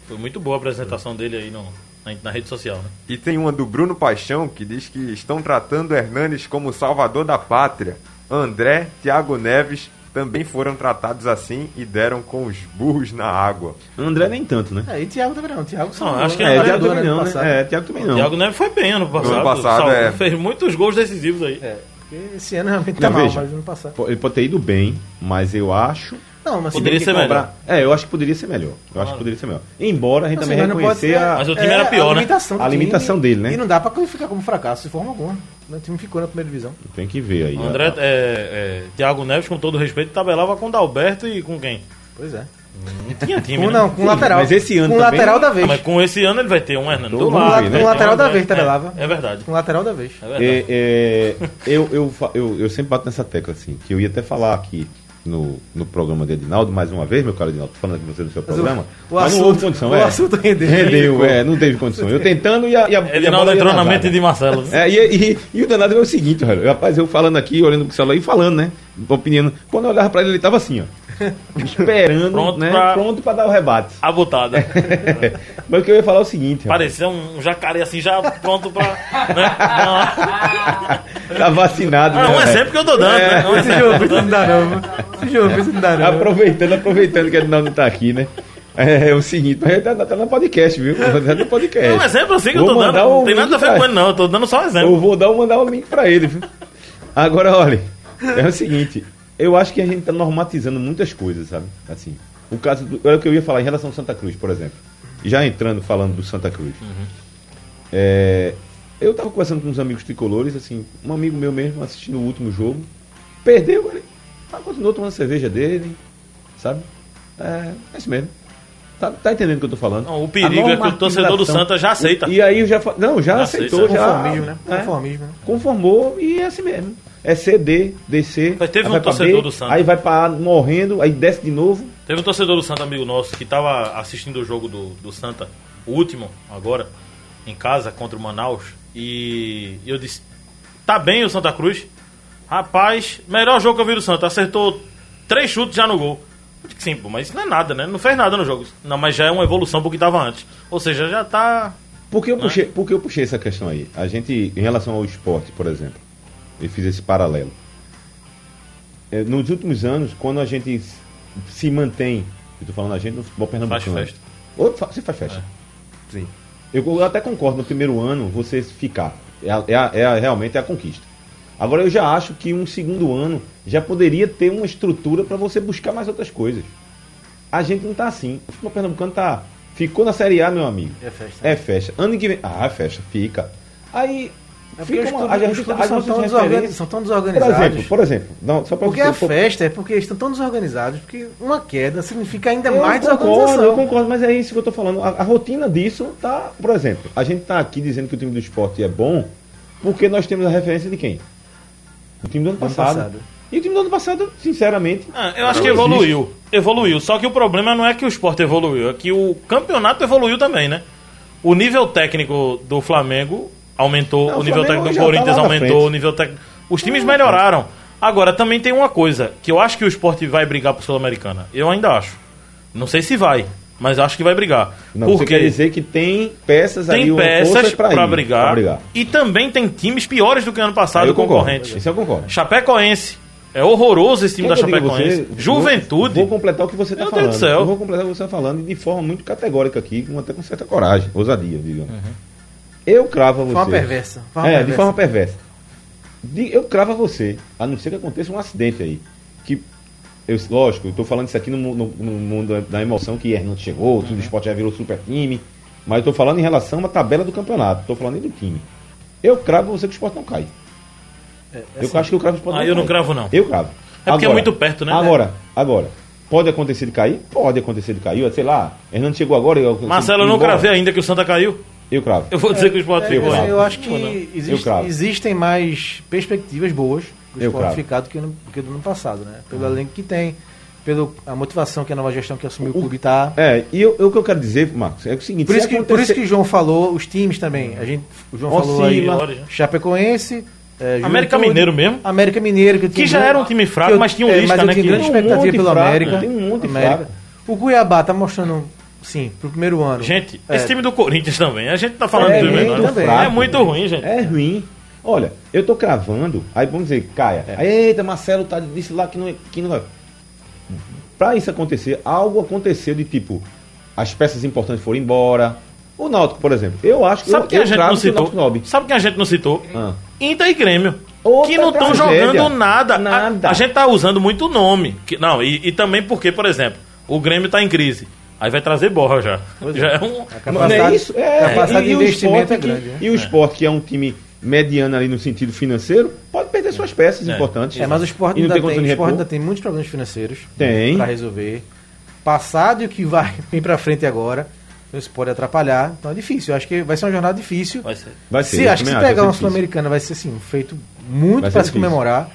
Foi muito boa a apresentação dele aí no, na, na rede social, né? E tem uma do Bruno Paixão que diz que estão tratando Hernanes como o salvador da pátria. André, Thiago Neves também foram tratados assim e deram com os burros na água. André nem tanto, né? É, e Thiago também não. Thiago só Não, acho que É, André Thiago também não, né? É, Thiago também não. Thiago Neves foi bem ano passado. Ano passado, Sal- é. Fez muitos gols decisivos aí. É, porque esse ano realmente tá Não, mal, veja. mas ano passado. Ele pode ter ido bem, mas eu acho Não, mas Poderia ser que melhor. É, eu acho que poderia ser melhor. Eu acho que poderia ser melhor. Embora a gente Assim, também não pode reconhecer ser- a. Mas o time era pior, né? limitação do A time, limitação dele, né? E não dá pra qualificar como fracasso de forma alguma. O time ficou na primeira divisão. Tem que ver aí. André, a- é, é, Thiago Neves, com todo respeito, tabelava com o Dalberto e com quem? Pois é. Não tinha time, Com, né? não, com lateral. mas esse ano Com também- lateral da vez. Ah, Mas com esse ano ele vai ter um Hernando Duarte, ver, né? Com lateral da André. vez, tabelava. É, é verdade. Com lateral da vez. É verdade. É, é, eu, eu, eu, eu sempre bato nessa tecla, assim, que eu ia até falar aqui no, no programa de Edinaldo, mais uma vez, meu caro Edinaldo, falando aqui com você no seu Mas o- programa. o mas não assunto- houve condição, o é. assunto rendeu. Rendeu, é, não teve condição. Eu tentando e a. E a, e a Edinaldo entrou na mente de Marcelo. É, e, e, e o danado é o seguinte, velho. Rapaz, eu falando aqui, olhando pro celular e falando, né? Opinião. Quando eu olhava pra ele, ele tava assim, ó. Esperando, Pronto né? pra- Pronto pra dar o rebate. A botada. Mas o que eu ia falar é o seguinte. Parecia um jacaré assim, já pronto pra. Né? Não. Tá vacinado, É né? um velho? exemplo que eu tô dando, né? Um Esse exemplo. jogo esse não dá não. Esse jogo não dá não. Aproveitando, aproveitando que ele não tá aqui, né? É, o seguinte, mas ele tá, tá no podcast, viu? Tá no podcast. É um exemplo assim que eu Vou tô dando. mandar Não tem nada a ver pra- com ele, não. Eu tô dando só um exemplo. Eu vou dar, mandar o link pra ele, viu? Agora, olha, é o seguinte, eu acho que a gente tá normatizando muitas coisas, sabe? Assim, o caso do, é o que eu ia falar em relação ao Santa Cruz, por exemplo. Já entrando falando do Santa Cruz. É, eu tava conversando com uns amigos tricolores, assim, um amigo meu mesmo assistindo o último jogo, perdeu, ele mas continuou tomando cerveja dele, sabe? É, é isso mesmo. Tá, tá entendendo o que eu tô falando? Não, o perigo é que o torcedor do Santa já aceita. E aí eu já Não, já, Já aceitou, aceita. já. Conformismo, né? é, Conformismo, né? conformou e é assim mesmo. É CD, descer. Mas teve aí um torcedor B, do Santa. Aí vai pra A morrendo, aí desce de novo. Teve um torcedor do Santa, amigo nosso, que tava assistindo o jogo do, do Santa, o último, agora, em casa, contra o Manaus. E eu disse: tá bem o Santa Cruz? Rapaz, melhor jogo que eu vi do Santa. Acertou três chutes já no gol. Eu disse, Sim, pô, mas isso não é nada, né? Não fez nada no jogo. Não, mas já é uma evolução pro que tava antes. Ou seja, já tá. Por que eu Né? puxei, por que eu puxei essa questão aí? A gente, em relação ao esporte, por exemplo, eu fiz esse paralelo. É, nos últimos anos, quando a gente se mantém, eu tô falando a gente no futebol Faz pernambucano. festa. Ou fa- Você faz festa. Sim. Eu, eu até concordo, no primeiro ano você ficar. É, a- é a- é a- realmente é a conquista. Agora eu já acho que um segundo ano já poderia ter uma estrutura para você buscar mais outras coisas. A gente não tá assim. O futebol pernambucano tá. Ficou na Série A, meu amigo. É festa. É festa. Ano que vem. Ah, é festa. Fica. Aí. É porque os clubes, gente, são, tão referências- desorganizados, são tão Por exemplo, por exemplo. Não, só Porque a festa é porque estão tão desorganizados, porque uma queda significa ainda Eu mais concordo, desorganização. eu concordo, mas é isso que eu tô falando. A, a rotina disso tá. Por exemplo, a gente tá aqui dizendo que o time do esporte é bom porque nós temos a referência de quem? O time do ano Ano passado. passado. E o time do ano passado, sinceramente. Ah, eu acho que existe. evoluiu. Evoluiu. Só que o problema não é que o esporte evoluiu, é que o campeonato evoluiu também, né? O nível técnico do Flamengo aumentou, Não, o nível Flamengo técnico do tá Corinthians na aumentou, o nível técnico. Os times melhoraram. Agora, também tem uma coisa, que eu acho que o esporte vai brigar pro Sul-Americana. Eu ainda acho. Não sei se vai, mas acho que vai brigar. Não, porque quer dizer que tem peças tem ali, peças ir, brigar, brigar. E também tem times piores do que ano passado, eu concordo. concorrentes. Isso eu concordo. Chapecoense. É horroroso esse time Quer da Chapecoense. você? Juventude. Vou, vou completar o que você está Meu Deus falando. do céu. Eu vou completar o que você está falando de forma muito categórica aqui, com, até com certa coragem, ousadia, digamos. Eu cravo a você. De forma perversa. De forma é, de perversa. forma perversa. De- eu cravo a você, a não ser que aconteça um acidente aí. Que, eu, lógico, eu estou falando isso aqui no, no- no mundo da emoção que Hernando chegou, o time do esporte já virou super time. Mas eu estou falando em relação à tabela do campeonato, estou falando nem do time. Eu cravo a você que o esporte não cai. eu acho que eu cravo o esporte Ah, não eu não cravo, não. Eu cravo. É porque é muito perto, né? Agora, agora. Pode acontecer de cair? Pode acontecer de cair. Sei lá, Hernando chegou agora. Eu, Marcelo, eu não embora. cravei ainda que o Santa caiu. Eu cravo. Eu vou dizer que o Sport É, ficou. eu, eu acho que Eu existe- cravo. existem mais perspectivas boas do esporte ficar do que, no, do que do ano passado, né? Pelo elenco que tem, pela motivação que a nova gestão que assumiu o clube tá. É, e eu, eu- o que eu quero dizer, Marcos, é o seguinte: Por se isso, que, por acontecer- isso que o João falou, os times também. A gente, o João falou aí, Oscila. Chapecoense, é, América Mineiro mesmo. América Mineiro, que, Que já grande- era um time fraco, eu- mas tinha um é, Lisca, mas eu né, tinha que- grande Tem um expectativa monte pelo fraco, América. tem um monte América. fraco. O Cuiabá tá mostrando, sim, pro primeiro ano. Gente, É. esse time do Corinthians também. A gente tá falando É do muito menor. também. É muito ruim, gente. É ruim. Olha, eu tô cravando, aí vamos dizer, Caia. Aí, eita, Marcelo tá, disse lá que não, é- que não vai. Pra isso acontecer, algo aconteceu de tipo, as peças importantes foram embora. O Náutico, por exemplo. Eu acho que Sabe eu, quem a eu gente cravo não que o Náutico citou? sobe. Sabe quem a gente não citou? Ah. Inter e Grêmio. Outra que não estão jogando nada. A- Nada. A, gente tá usando muito nome. Que- não, e, e também porque, por exemplo, o Grêmio tá em crise. Aí vai trazer borra já. Já é um. A Não é isso? É, capacidade de investimento é que- grande. né? E o Sport, que é um time mediano ali no sentido financeiro, pode perder suas peças É. importantes. É, mas o esporte ainda, tem tem, o esporte ainda tem muitos problemas financeiros Tem. para resolver. Passado e o que vai vir para frente agora, isso pode atrapalhar. Então é difícil. Eu acho que vai ser uma jornada difícil. Vai ser. Vai ser. se, acho que se pegar uma. Sul-Americana vai ser assim, um feito muito para se difícil. comemorar,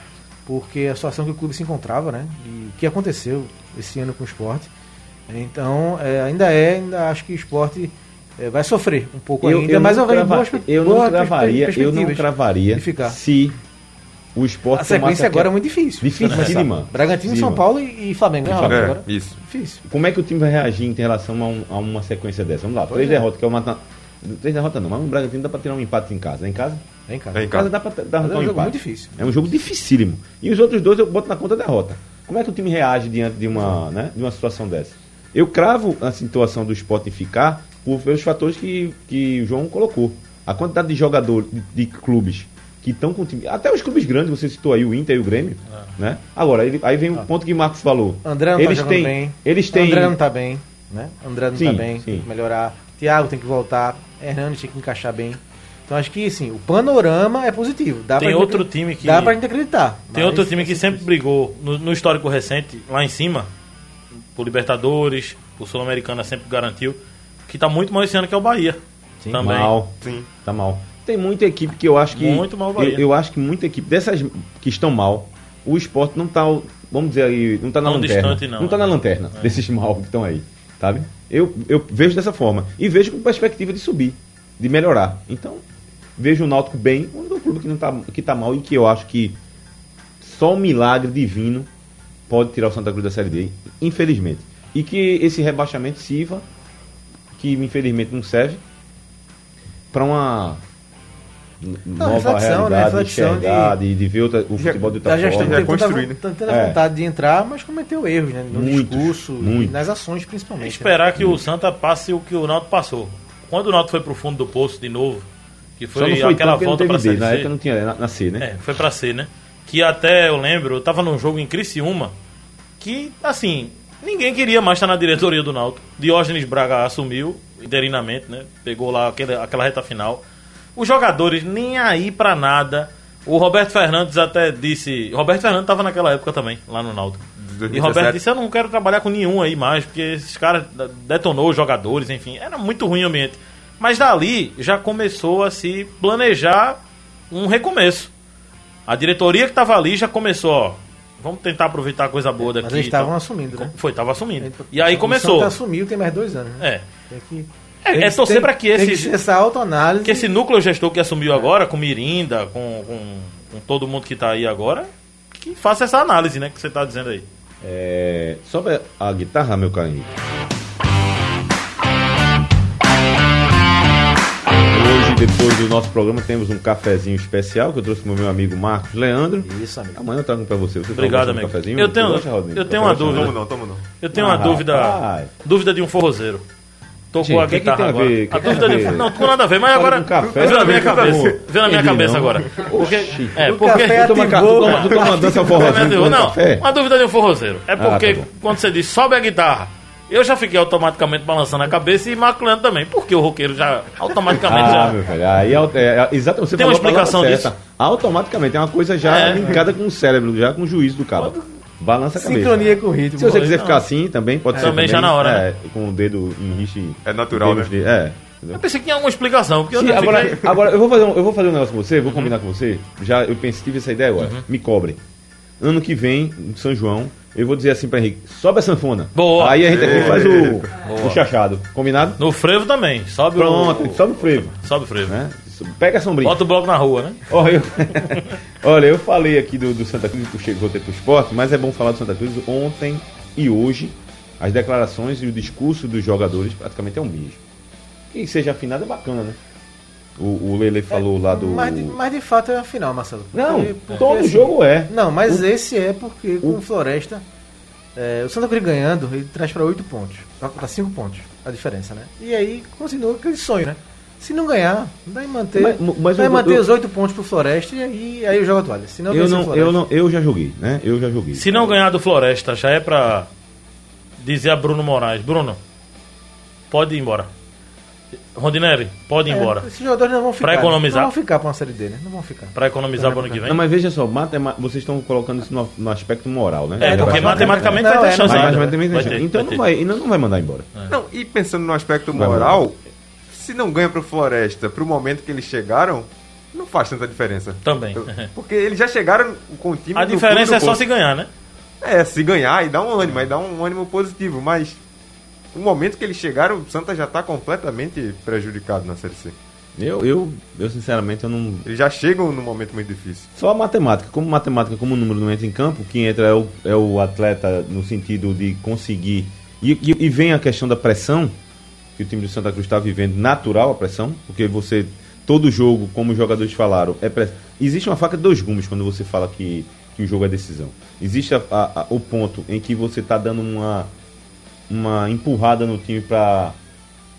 porque a situação que o clube se encontrava, né? E o que aconteceu esse ano com o esporte. Então, é, ainda é, ainda acho que o esporte é, vai sofrer um pouco Eu, ainda, eu mas não eu vejo crava- boas, eu não boas cravaria, perspe- eu não cravaria se o esporte A sequência agora é muito difícil. Dificílima. Bragantino, São Dificílima. Paulo e, e Flamengo. né, Flamengo. É, agora? isso. Difícil. Como é que o time vai reagir em relação a, um- a uma sequência dessa? Vamos lá, três é. derrotas, que é uma. Três derrotas não, mas no Bragantino dá pra tirar um empate em casa. É em casa? Vem cá. Vem Em cá. casa dá pra dar Mas é um um jogo muito difícil. É um jogo dificílimo. E os outros dois eu boto na conta derrota. Como é que o time reage diante de uma, né, de uma situação dessa? Eu cravo a situação do esporte em ficar por pelos fatores que, que o João colocou. A quantidade de jogadores, de, de clubes que estão com o time. Até os clubes grandes, você citou aí o Inter e o Grêmio. Né? Agora, ele- aí vem o ponto que o Marcos falou. André não eles tá têm, bem. Eles têm. André não tá bem, né? André não Sim, tá bem, sim. tem que melhorar. Thiago tem que voltar. Hernandes tem que encaixar bem. Então acho que assim, o panorama é positivo. Dá Tem pra outro gente- time que- Dá pra gente acreditar. Tem outro time é que sempre brigou no, no histórico recente, lá em cima, por Libertadores, o Sul-Americana sempre garantiu, que tá muito mal esse ano, que é o Bahia. também. Mal. Sim. Tá mal. Tem muita equipe que eu acho que. Muito mal o Bahia. eu, eu acho que muita equipe. Dessas que estão mal, o esporte não tá. Vamos dizer aí, não tá na Tão lanterna. distante, não. tá na lanterna desses mal que estão aí. Sabe? Eu, eu vejo dessa forma. E vejo com perspectiva de subir, de melhorar. Então, vejo o Náutico bem, o único clube que, não tá, que tá mal e que eu acho que só um milagre divino pode tirar o Santa Cruz da Série D, infelizmente. E que esse rebaixamento sirva, que infelizmente não serve, para uma n- nova reflexão, né? realidade, Reflexão de enxergar, de, de ver outra- o futebol de Da outra gestão forma. tem tanta, reconstruir, né? tanta É. vontade de entrar, mas cometeu erros, né? No Muitos, discurso, muitos. e nas ações principalmente. né? Esperar que o Santa passe o que o Náutico passou. Quando o Náutico foi pro fundo do poço de novo, que foi, não foi aquela não volta Série D, na época não tinha na, na C, né? É, foi pra ser, né? Que até eu lembro, eu tava num jogo em Criciúma, que, assim, ninguém queria mais estar na diretoria do Náutico. Diógenes Braga assumiu, interinamente, né? Pegou lá aquele, aquela reta final. Os jogadores nem aí pra nada. O Roberto Fernandes até disse. Roberto Fernandes tava naquela época também, lá no Náutico. E 2017. Roberto disse: Eu não quero trabalhar com nenhum aí mais, porque esses caras detonou os jogadores, enfim, era muito ruim o ambiente. Mas dali já começou a se planejar um recomeço. A diretoria que estava ali já começou, ó. Vamos tentar aproveitar a coisa boa daqui. Mas eles estavam assumindo, né? Foi, tava assumindo. E aí O começou. Santa assumiu tem mais dois anos, né? É. Tem que, É, tem é torcer pra que tem esses- ser essa autoanálise. Que esse núcleo gestor que assumiu agora, com Mirinda, com, com, com todo mundo que tá aí agora, que faça essa análise, né? Que você tá dizendo aí. É, sobre a guitarra, meu caro depois do nosso programa, temos um cafezinho especial que eu trouxe pro meu amigo Marcos Leandro. Isso, amigo. Amanhã eu trago pra você. você Obrigado, de um amigo. cafezinho? Eu tenho- gosta, eu tenho uma dúvida. Não, não. Eu tenho Ah, uma dúvida. rapaz. Dúvida de um forrozeiro. Tocou a o é guitarra agora. ver? O a é dúvida de. Não, não tem nada a ver, mas agora. café, veio na minha tá cabeça. Veio na minha cabeça agora. Porque, é, O porque. Tu toma, tu toma, dança com não, uma dúvida de um forrozeiro. É porque tá bom. quando você diz sobe a guitarra, eu já fiquei automaticamente balançando a cabeça e maculando também. Porque o roqueiro já automaticamente Ah, já. meu velho, aí é, é, é, exatamente, você Tem uma explicação certa. disso? Automaticamente, é uma coisa já É. linkada com o cérebro, já com o juízo do cara. Balança a cabeça. Sincronia com o ritmo. Se você quiser Não. ficar assim, também pode ser. Também já na hora, é, Com o dedo em riche. É natural, né? de- é. Eu pensei que tinha alguma explicação. Porque eu Sim, não agora, fiquei- agora eu, vou fazer um, eu vou fazer um negócio com você, vou combinar com você. Já eu pensei, tive essa ideia agora. Uhum. Me cobrem. Ano que vem, em São João, eu vou dizer assim pra Henrique: sobe a sanfona. Boa. Aí a gente aqui faz o, Boa. o chachado. Combinado? No frevo também. Sobe Pronto, o. sobe o frevo. Sobe o frevo. Né? Pega a sombrinha. Bota o bloco na rua, né? Olha, eu, olha, eu falei aqui do, do Santa Cruz, puxei voltei pro esporte, mas é bom falar do Santa Cruz ontem e hoje. As declarações e o discurso dos jogadores praticamente é o mesmo. Que seja afinado é bacana, né? O, o Lele falou lá do. Mas, de- mas de fato é a final, Marcelo. Não, Porque- porque, todo assim, jogo é. Não, mas esse é porque com o Floresta É, o Santa Cruz ganhando, ele traz para 8 pontos, para 5 pontos a diferença, né? E aí continua aquele sonho, né? Se não ganhar, vai manter, Mas- mas vai eu- manter eu- os 8 pontos pro Floresta e aí, aí eu jogo a toalha. Se não Eu o não, Floresta- eu não, eu já joguei, né? Eu já joguei. Se não ganhar do Floresta, já é pra dizer a Bruno Moraes: Bruno, pode ir embora. Rondinelli, pode ir É, embora. Esses jogadores não vão ficar. Pra economizar. Não vão ficar pra uma série D, né? Não vão ficar. Pra economizar o ano que vem. Não, mas veja só, matema- vocês estão colocando isso no, no aspecto moral, né? É, porque Vai- matematicamente vai ter é, chance. Ainda. Então vai não vai, ainda não vai mandar embora. Não, e pensando no aspecto moral, se não ganha pro Floresta pro momento que eles chegaram, não faz tanta diferença. Também. Porque eles já chegaram com o time A do diferença é só se ganhar, né? É, se ganhar e dá um ânimo, aí dá um ânimo positivo, mas no momento que eles chegaram, o Santa já tá completamente prejudicado na Série C. Eu, eu, eu sinceramente, eu não. Eles já chegam num momento muito difícil. Só a matemática. Como matemática, como o número não entra em campo, quem entra é o, é o atleta no sentido de conseguir. E, e, e vem a questão da pressão, que o time do Santa Cruz está vivendo, natural a pressão, porque você. Todo jogo, como os jogadores falaram, é pressão. Existe uma faca de dois gumes quando você fala que, que o jogo é decisão. Existe a- a- a- o ponto em que você está dando uma, uma empurrada no time para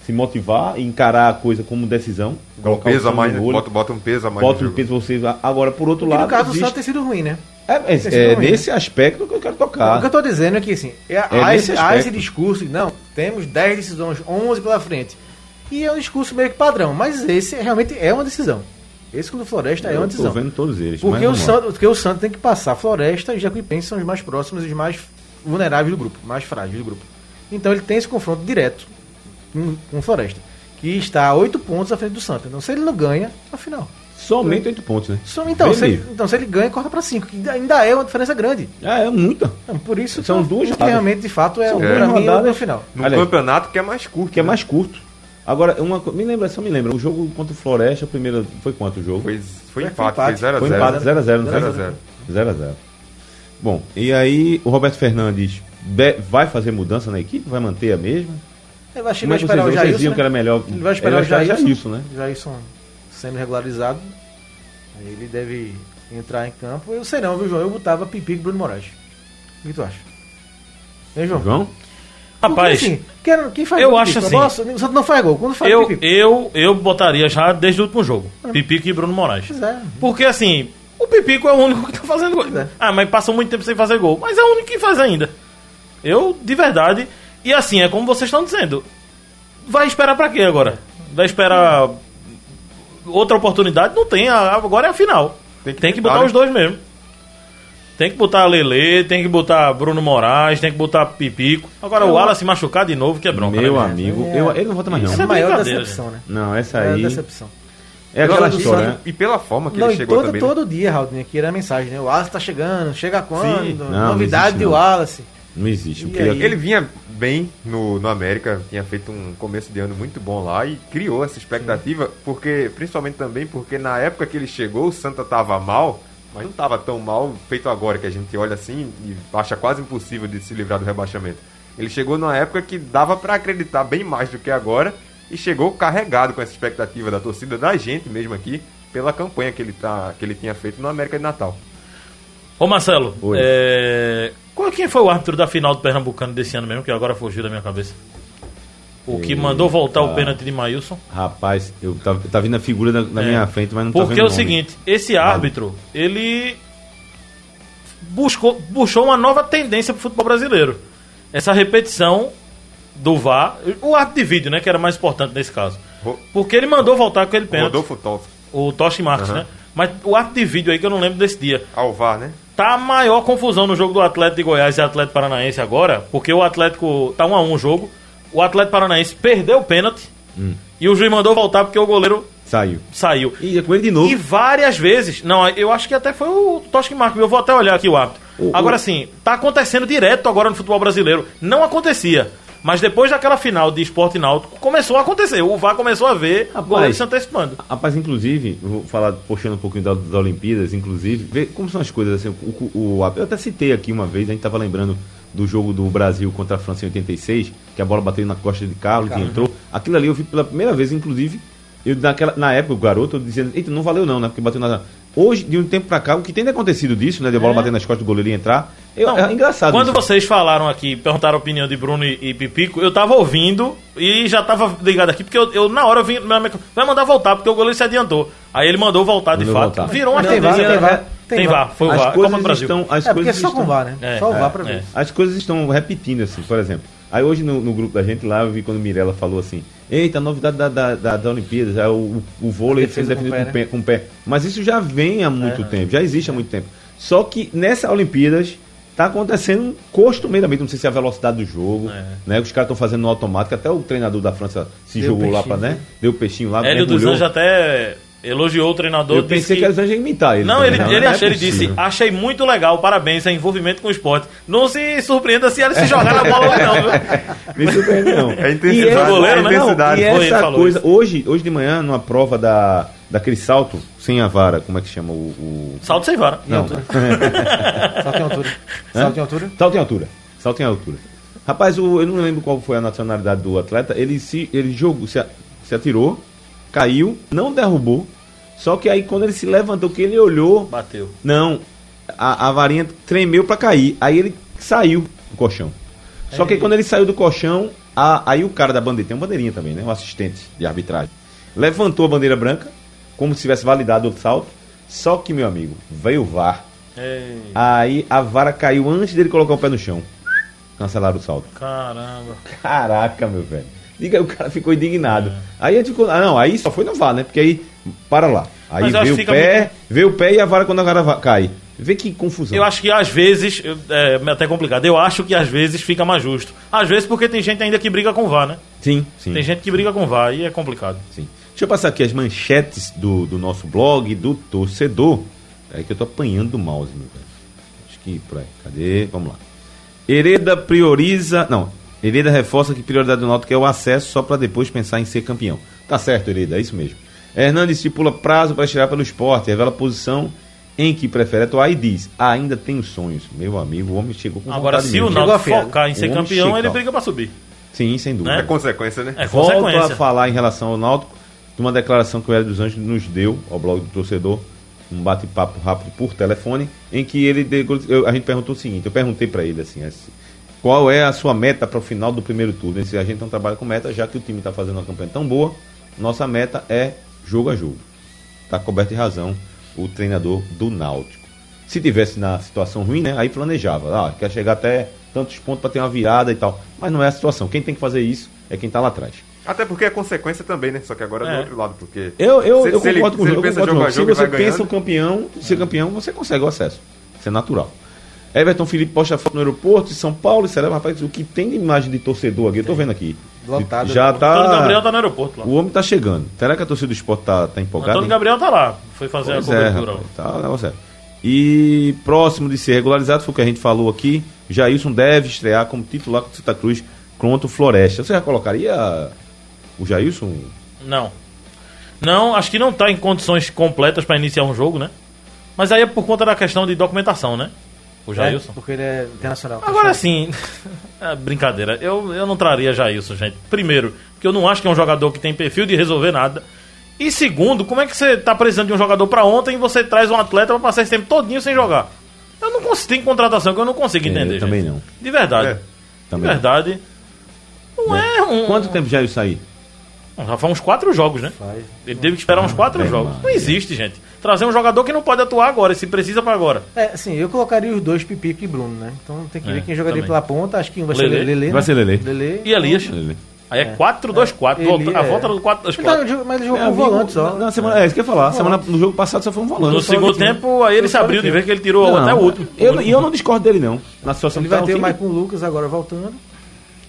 se motivar e encarar a coisa como decisão. Um colocar o peso a mais, né? bota, bota um peso a mais. bota um jogo. peso você. Agora, por outro E lado. no caso do existe- Santos tem sido ruim, né? é, é, é ruim, nesse aspecto que eu quero O tocar. que eu tô dizendo é que assim, é, há, nesse esse, há esse discurso, de, não, temos 10 decisões, 11 pela frente. E é um discurso meio que padrão, mas esse realmente é uma decisão. Esse com o Floresta é uma eu tô decisão. vendo todos eles. Porque mas o. Santos, porque o Santos tem que passar Floresta e Jacuipense são os mais próximos e os mais vulneráveis do grupo, mais frágeis do grupo. Então ele tem esse confronto direto com, o Floresta, que está a 8 pontos à frente do Santos. Então se ele não ganha, é a final. Somente oito pontos, né? Só- então, Bem se ele, então, se ele ganha, corta para 5, que ainda é uma diferença grande. Ah, é muita. Então, por isso São que- duas que rodadas. realmente, de fato, é, pra mim, rodadas. no final. Olha aí. campeonato que é mais curto. Que é né? mais curto. Agora, uma, me lembra, só me lembra, o jogo contra o Floresta, o primeiro. Foi quanto o jogo? Foi, foi Foi empate, empate. foi 0x0. Foi empate 0x0, não foi? 0x0. 0x0. Bom, e aí o Roberto Fernandes vai fazer mudança na equipe? Vai manter a mesma? Vai, Como vai é que esperar vocês, o vocês né? que era melhor? Ele vai esperar Ele o Jailson. Jailson, né? Jailson sendo regularizado. Aí ele deve entrar em campo. Eu sei não, viu, João? Eu botava Pipi e Bruno Moraes. O que tu acha? Hein, João? João? Rapaz, Porque, assim, quem, quem faz eu gol, acho Pipico? assim- Nossa, o Santos não faz gol. Quando faz eu, Pipico? eu, eu botaria já desde o último jogo. Pipico e Bruno Moraes. Pois é. Porque assim, o Pipico é o único que tá fazendo gol. É. Ah, mas passou muito tempo sem fazer gol. Mas é o único que faz ainda. Eu, de verdade. E assim, é como vocês estão dizendo. Vai esperar pra quê agora? Vai esperar outra oportunidade? Não tem. Agora é a final. Tem Tem que que, tentar, botar né? os dois mesmo. Tem que botar Lele, tem que botar Bruno Moraes, tem que botar Pipico. Agora o Wallace machucar de novo, que é bronca. Meu né? amigo, É. eu, ele não volta mais Isso é não. a maior decepção, né? Não, essa Maior aí decepção. é aquela história, né? E pela forma que Não, ele chegou todo, também. né? todo dia, Raul, aqui era a mensagem, né? O Wallace tá chegando, chega quando? Sim. Não, não Novidade existe de não. Wallace. Não existe. Porque aí? Ele vinha bem no, no América, tinha feito um começo de ano muito bom lá e criou essa expectativa, porque principalmente também porque na época que ele chegou, o Santa tava mal, mas não tava tão mal feito agora que a gente olha assim e acha quase impossível de se livrar do rebaixamento. Ele chegou numa época que dava pra acreditar bem mais do que agora e chegou carregado com essa expectativa da torcida da gente mesmo aqui pela campanha que ele tá que ele tinha feito no América de Natal. Ô Marcelo, é... qual quem foi o árbitro da final do Pernambucano desse ano mesmo, que agora fugiu da minha cabeça? O que Eita. mandou voltar o pênalti de Maílson? Rapaz, eu tá, tá vindo a figura na, na É. minha frente, mas não tá Porque vendo é o nome. seguinte, esse árbitro, ele buscou, puxou uma nova tendência pro futebol brasileiro. Essa repetição do VAR, o árbitro de vídeo, né, que era mais importante nesse caso. Porque ele mandou voltar aquele pênalti, Rodolfo Tolson, o Toshi Marques, Aham. né? Mas o árbitro de vídeo aí que eu não lembro desse dia. Alvar, né? Tá a maior confusão no jogo do Atlético de Goiás e Atlético Paranaense agora, porque o Atlético tá 1 a 1 o jogo. O Atlético Paranaense perdeu o pênalti e o juiz mandou voltar porque o goleiro Saiu. saiu. E é com ele de novo. E várias vezes, não, eu acho que até foi o Tosque Marques, eu vou até olhar aqui o árbitro. O- agora o- sim, tá acontecendo direto agora no futebol brasileiro. Não acontecia. Mas depois daquela final de esporte náutico, começou a acontecer. O VAR começou a ver Rapaz, goleiro se antecipando. Rapaz, inclusive, vou falar, puxando um pouquinho das, das Olimpíadas, inclusive, ver como são as coisas assim. O, o- o- eu até citei aqui uma vez, a gente tava lembrando do jogo do Brasil contra a França em 86, que a bola bateu na costa de Carlos e entrou. Aquilo ali eu vi pela primeira vez, inclusive, eu naquela, na época, o garoto, eu dizendo, eita, não valeu não, né? Porque bateu na. Hoje, de um tempo pra cá, o que tem acontecido disso, né? De a bola bater nas costas do goleiro e entrar. eu- Não, é engraçado. Quando isso. vocês falaram aqui, perguntaram a opinião de Bruno e, e Pipico, eu tava ouvindo e já tava ligado aqui, porque eu, eu, na hora eu vim. meu amigo, Vai mandar voltar, porque o goleiro se adiantou. Aí ele mandou voltar de Mandou fato. voltar. Virou uma Tem VAR, tendência. tem VAR, Tem tem VAR, VAR. foi o as VAR. Copa coisas do Brasil. estão. As É porque é coisas só com estão- VAR, né? É, só o VAR é, pra é. ver. As coisas estão repetindo, assim, por exemplo. Aí hoje no, no grupo da gente lá, eu vi quando Mirella falou assim: Eita, a novidade da, da, da, da Olimpíadas, é o, o vôlei sendo com definido o com, pé, com o pé. Mas isso já vem há muito tempo, já existe há muito tempo. Só que nessa Olimpíadas tá acontecendo costumeiramente, não sei se é a velocidade do jogo, É. né? Os caras estão fazendo no automático, até o treinador da França se Deu jogou lá peixinho, para, né? Deu peixinho lá, Hélio dos mergulhou. Anjos até elogiou o treinador. Eu pensei que, que anjos imitar ele. Não, ele, né? ele, Não é achou, ele disse. Achei muito legal, parabéns, é envolvimento com o esporte. Não se surpreenda se ele se jogar na bola ou não, viu? Me surpreende, não. É intensidade, E essa- goleiro, né? não, intensidade. E ele essa falou coisa, hoje, hoje de manhã, numa prova da, daquele salto sem a vara, como é que chama o. o... Salto sem vara. Não, Salto em altura. Salto em altura. salto em altura. Salto em altura. Rapaz, o- eu não lembro qual foi a nacionalidade do atleta. Ele se ele jogou, se, a- se atirou, caiu, não derrubou. Só que aí quando ele se levantou, que ele olhou, Bateu. não, a, a varinha tremeu pra cair. Aí ele saiu do colchão. Só que aí quando ele saiu do colchão, a- aí o cara da bandeira, tem uma bandeirinha também, né? O assistente de arbitragem. Levantou a bandeira branca, como se tivesse validado o salto. Só que, meu amigo, veio o VAR. Ei, Aí a vara caiu antes dele colocar o pé no chão. Cancelaram o salto. caramba. Caraca, meu velho. Diga, o cara ficou indignado. Aí a gente ficou. Ah, não, aí só foi no VAR, né? Porque aí, para lá. Aí veio o pé, muito- veio o pé e a vara quando a vara va- cai. Vê que confusão. Eu acho que às vezes, eu- é até complicado, eu acho que às vezes fica mais justo. Às vezes porque tem gente ainda que briga com o VAR, né? Sim, sim. Tem gente que briga com o VAR e é complicado. Sim. Deixa eu passar aqui as manchetes do, do nosso blog, do torcedor. É que eu tô apanhando do mouse, meu velho. Acho que por aí. Cadê? Vamos lá. Hereda prioriza. Não. Hereda reforça que prioridade do Náutico é o acesso só para depois pensar em ser campeão. Tá certo, Hereda, é isso mesmo. Hernandes estipula prazo para estirar pelo esporte, revela posição em que prefere atuar e diz: ainda tenho sonhos. Meu amigo, o homem chegou com Agora, se o mesmo. Chegou Náutico focar em ser campeão, ele checar. briga pra subir. Sim, sem dúvida. É consequência, né? É Volto consequência. a falar em relação ao Náutico de uma declaração que o Hélio dos Anjos nos deu ao blog do torcedor, um bate-papo rápido por telefone, em que ele a gente perguntou o seguinte, eu perguntei para ele assim, assim, qual é a sua meta para o final do primeiro turno? A gente não trabalha com meta, já que o time está fazendo uma campanha tão boa, nossa meta é jogo a jogo. Está coberto de razão o treinador do Náutico. Se tivesse na situação ruim, né, aí planejava, ah, quer chegar até tantos pontos para ter uma virada e tal. Mas não é a situação. Quem tem que fazer isso é quem está lá atrás. Até porque é consequência também, né? Só que agora é É. do outro lado, porque... Eu, eu, Se- eu se ele- concordo com se o ele jogo. com o jogo a jogo. Se jogo e você pensa ganhando. o campeão, ser campeão, você consegue o acesso. Isso é natural. Everton Felipe posta foto no aeroporto de São Paulo e celebra, rapaz, o que tem de imagem de torcedor aqui, eu tô vendo aqui. Lotado, Já né? tá. Antônio Gabriel tá no aeroporto lá. O homem tá chegando. Será que a torcida do esporte tá, tá empolgada? Antônio hein? Gabriel tá lá. Foi fazer Pois a é, cobertura. rapaz, tá, negócio é. E próximo de ser regularizado, foi o que a gente falou aqui. Jailson deve estrear como titular o Santa Cruz contra o Floresta. Você já colocaria o Jailson? Não. Não, acho que não tá em condições completas pra iniciar um jogo, né? Mas aí é por conta da questão de documentação, né? O Jailson. É, porque ele é internacional. Agora sim, é brincadeira. Eu, eu não traria Jailson, gente. Primeiro, porque eu não acho que é um jogador que tem perfil de resolver nada. E segundo, como é que você tá precisando de um jogador pra ontem e você traz um atleta pra passar esse tempo todinho sem jogar? Eu não consigo, tem contratação que eu não consigo É, entender. eu também gente. não. De verdade. É, de Também. verdade. Não é, um. Quanto tempo já isso aí? Já foi uns quatro jogos, né? Faz. Ele teve que esperar uns quatro é, jogos. mano. Não existe, gente. Trazer um jogador que não pode atuar agora, se precisa pra agora. É, assim, eu colocaria os dois, Pipico e Bruno, né? Então tem que É, ver quem jogaria também. pela ponta. Acho que um vai Lelê. ser Lele. Vai ser Lelê. Lelê. E Elias? Aí é 4-2-4. Ele volta- A é. volta do 4-2-4. Então, mas ele jogou com amigo, volante só. Na semana, é isso que eu ia falar. Semana, no jogo passado só foi um volante. No segundo que- tempo, aí ele se abriu de vez que ele tirou Não, até o último. Eu, e eu não discordo dele, não. Na situação Ele tá vai ter o time. Maicon Lucas agora voltando.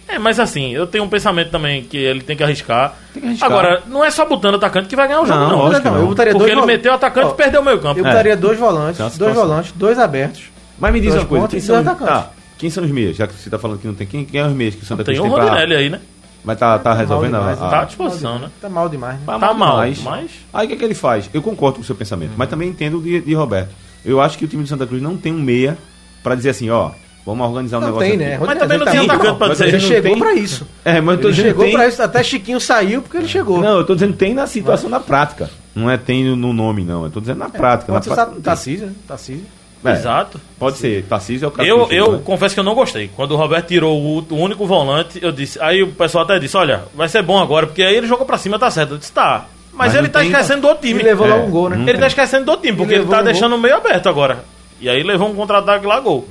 É, mas assim, eu tenho um pensamento também que ele tem que arriscar. Tem que arriscar. Agora, não é só botando atacante que vai ganhar o jogo, Não, não. lógico não. eu botaria Porque dois ele vol- meteu o atacante Ó, e perdeu o meio campo. Eu É. botaria dois volantes, Tem dois situação. volantes, dois abertos. Mas me diz uma coisa. Quem são, os, atacantes. tá, quem são os meias? Já que você tá falando que não tem. Quem, quem é os meias que o Santa Tem Cruz o tem pra... Aí, né? Mas tá, tá resolvendo a... demais, a- Tá à disposição, né? Tá mal demais, né? Tá Tá mal, demais. mas... Aí o que, é que ele faz? Eu concordo com o seu pensamento, mas também entendo de, de Roberto. Eu acho que o time de Santa Cruz não tem um meia pra dizer assim, ó, vamos organizar um Não negócio tem, né? Mas também não Tá tinha muito atacante mal. pra dizer. Ele chegou tem- pra isso. É, mas eu tô Ele dizendo chegou tem... pra isso. Até Chiquinho saiu porque ele chegou. Não, eu tô dizendo tem na situação na prática. Não é tem no nome, não. Eu tô dizendo na prática. Na Pode ser prática, não tem. Tarcísio, né? Tarcísio. É, Exato. Pode ser. Tarcísio é o cara Eu, que eu chegou, né? confesso que eu não gostei. Quando o Roberto tirou o, o único volante, eu disse. Aí o pessoal até disse: Olha, vai ser bom agora, porque aí ele jogou pra cima, tá certo. Eu disse: Tá. Mas, Mas ele tá tem- esquecendo do outro time. E levou É, logo um gol, né? Ele tá esquecendo do outro time, porque ele tá um deixando o meio aberto agora. E aí levou um contra-ataque lá, gol.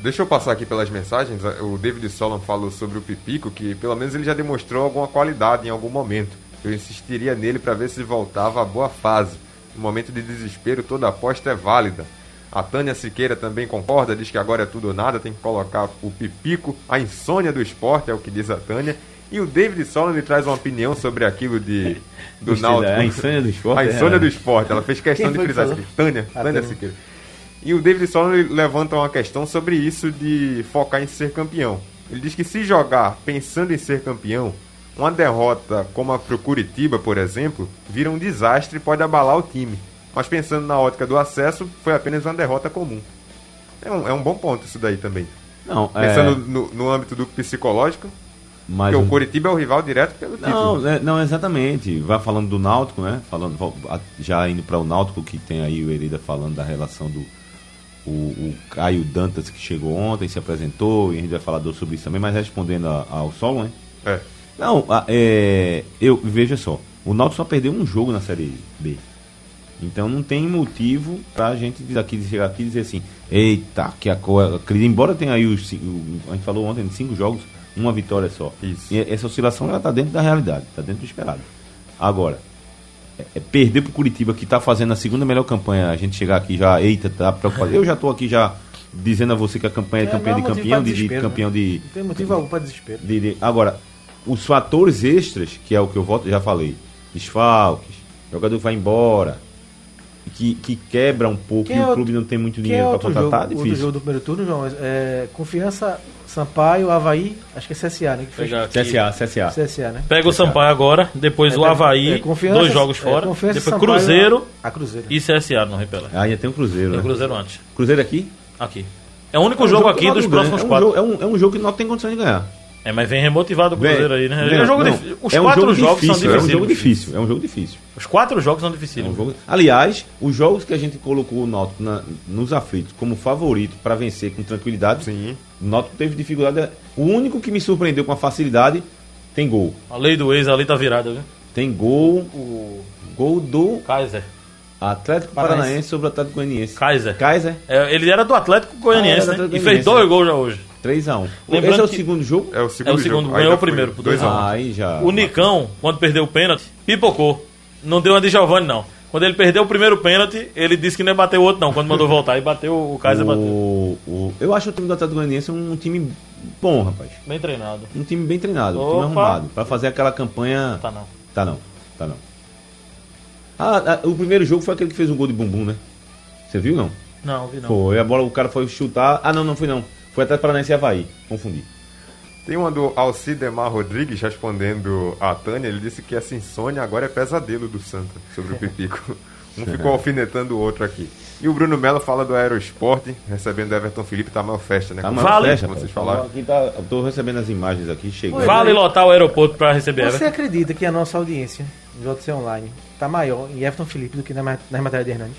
Deixa eu passar aqui pelas mensagens. O David Solon falou sobre o Pipico, que pelo menos ele já demonstrou alguma qualidade em algum momento. Eu insistiria nele para ver se voltava à boa fase. No momento de desespero, toda aposta é válida. A Tânia Siqueira também concorda, diz que agora é tudo ou nada, tem que colocar o Pipico, a insônia do esporte, é o que diz a Tânia. E o David Solon ele traz uma opinião sobre aquilo de do Náutico. da- a insônia do esporte, A é. insônia do esporte. Ela fez questão de frisar isso Tânia Tânia. Siqueira. E o David Solon ele levanta uma questão sobre isso de focar em ser campeão. Ele diz que se jogar pensando em ser campeão, uma derrota como a pro Curitiba, por exemplo, vira um desastre e pode abalar o time. Mas pensando na ótica do acesso, foi apenas uma derrota comum. É um, é um bom ponto isso daí também. Não, é, Pensando no, no âmbito do psicológico, mas porque um- o Curitiba é o rival direto pelo título. Não, é, não, exatamente. Vai falando do Náutico, né? Falando, já indo para o Náutico, que tem aí o Hereda falando da relação do o, o Caio Dantas, que chegou ontem, se apresentou, e a gente vai falar sobre isso também, mas respondendo a- ao Solon, né? É. Não, a- é, eu veja só, o Náutico só perdeu um jogo na Série B. Então não tem motivo pra gente daqui chegar aqui e dizer assim, eita, que a coisa. Embora tenha aí os. o- A gente falou ontem de cinco jogos, uma vitória só. Isso. E essa oscilação ela tá dentro da realidade, tá dentro do esperado. Agora, é, é perder pro Curitiba, que tá fazendo a segunda melhor campanha, a gente chegar aqui já, eita, tá preocupado. Eu já tô aqui já dizendo a você que a campanha é, É, campeã de campeão, de, de né? campeão de. Não tem motivo algum para desespero. De- de- agora, os fatores extras, que é o que eu voto, já falei, desfalques, jogador vai embora, que, que quebra um pouco Quem e é o outro- clube não tem muito dinheiro é para outro jogo, contratar, outro difícil. jogo do primeiro turno, João? É, confiança, Sampaio, Havaí, acho que é CSA, né? Que. CSA, CSA. CSA, né? Pega o Sampaio agora, depois o É, Havaí, é, confiança- dois jogos é, fora. confiança, depois Sampaio, Cruzeiro A Cruzeiro. e CSA no Repelé. Ah, ainda tem o Cruzeiro, Tem né? o Cruzeiro antes. Cruzeiro aqui? Aqui. É o único É um jogo que aqui o dos Náutico próximos ganha. é um quatro. Jogo, é, um, é um jogo que não tem condição de ganhar. É, mas vem remotivado o Cruzeiro aí, né? É um jogo não. Os É um quatro jogo jogos difícil, são É um difíceis. jogo difícil, é um jogo difícil. Os quatro jogos são É difíceis. um jogo- Aliás, os jogos que a gente colocou o Náutico na- nos aflitos como favorito para vencer com tranquilidade, Sim. o Náutico teve dificuldade. O único que me surpreendeu com a facilidade tem gol. A lei do ex ali tá virada, viu? Tem gol, O gol do Kaiser. Atlético Paranaense. Sobre o Atlético Goianiense. Kaiser. Kaiser, É, ele era do Atlético Goianiense, Ah, né? E Atlético fez Goianiense, dois gols já hoje. 3x1. Lembrando Esse é o segundo jogo? É o segundo, É o segundo, jogo. ganhou o primeiro, por dois a um. Ah, aí já. O Nicão, quando perdeu o pênalti, pipocou. Não deu uma de Giovanni, não. Quando ele perdeu o primeiro pênalti, ele disse que não ia bater o outro, não. Quando mandou voltar, e bateu, o Kaiser bateu. o, o- eu acho o time do Atlético Goianiense um time bom, rapaz. Bem treinado. Um time bem treinado, um time Opa. arrumado. Pra fazer aquela campanha. Tá não. Tá não, tá não. Ah, ah, o primeiro jogo foi aquele que fez um gol de bumbum, né? Você viu não? Não, vi não. Foi, a bola, o cara foi chutar. Ah, não, não foi não. Foi até Paranaense e Havaí. Confundi. Tem uma do Alcidemar Rodrigues respondendo a Tânia. Ele disse que essa insônia agora é pesadelo do Santa sobre o Pipico. Um ficou alfinetando o outro aqui. E o Bruno Melo fala do Aeroesporte, recebendo o Everton Felipe, tá mal festa, né? Tá uma Vale. festa, como vocês rapaz. falaram. Aqui tá, eu tô recebendo as imagens aqui, chegando. Vale lotar o aeroporto pra receber Você Everton? acredita que a nossa audiência no JC Online tá maior em Everton Felipe do que na, nas matérias de Hernandes?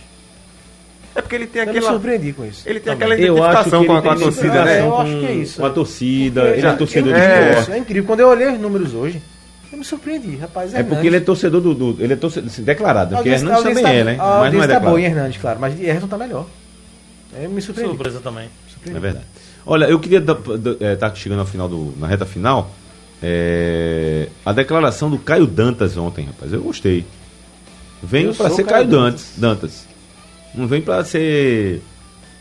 É porque ele tem Eu me aquela, surpreendi com isso. ele tem Também. aquela Eu identificação com a, com a torcida, É, né? eu acho que é isso. Com a torcida, Porque ele é torcedor é, de incrível, esporte. É incrível. Quando eu olhei os números hoje, eu me surpreendi, rapaz. É porque ele é torcedor do. do- ele é torcedor declarado, A porque Hernandes também audiência é, né? tá- A Mas não é tá boa em. Hernandes, claro, mas de Everton tá melhor. Eu me surpreendi. Surpresa também. É verdade. Olha, eu queria estar tá chegando ao final do, na reta final. é, a declaração do Caio Dantas ontem, rapaz. Eu gostei. Venho Eu para ser Caio Caio Dantas. Dantas. Não vem para ser.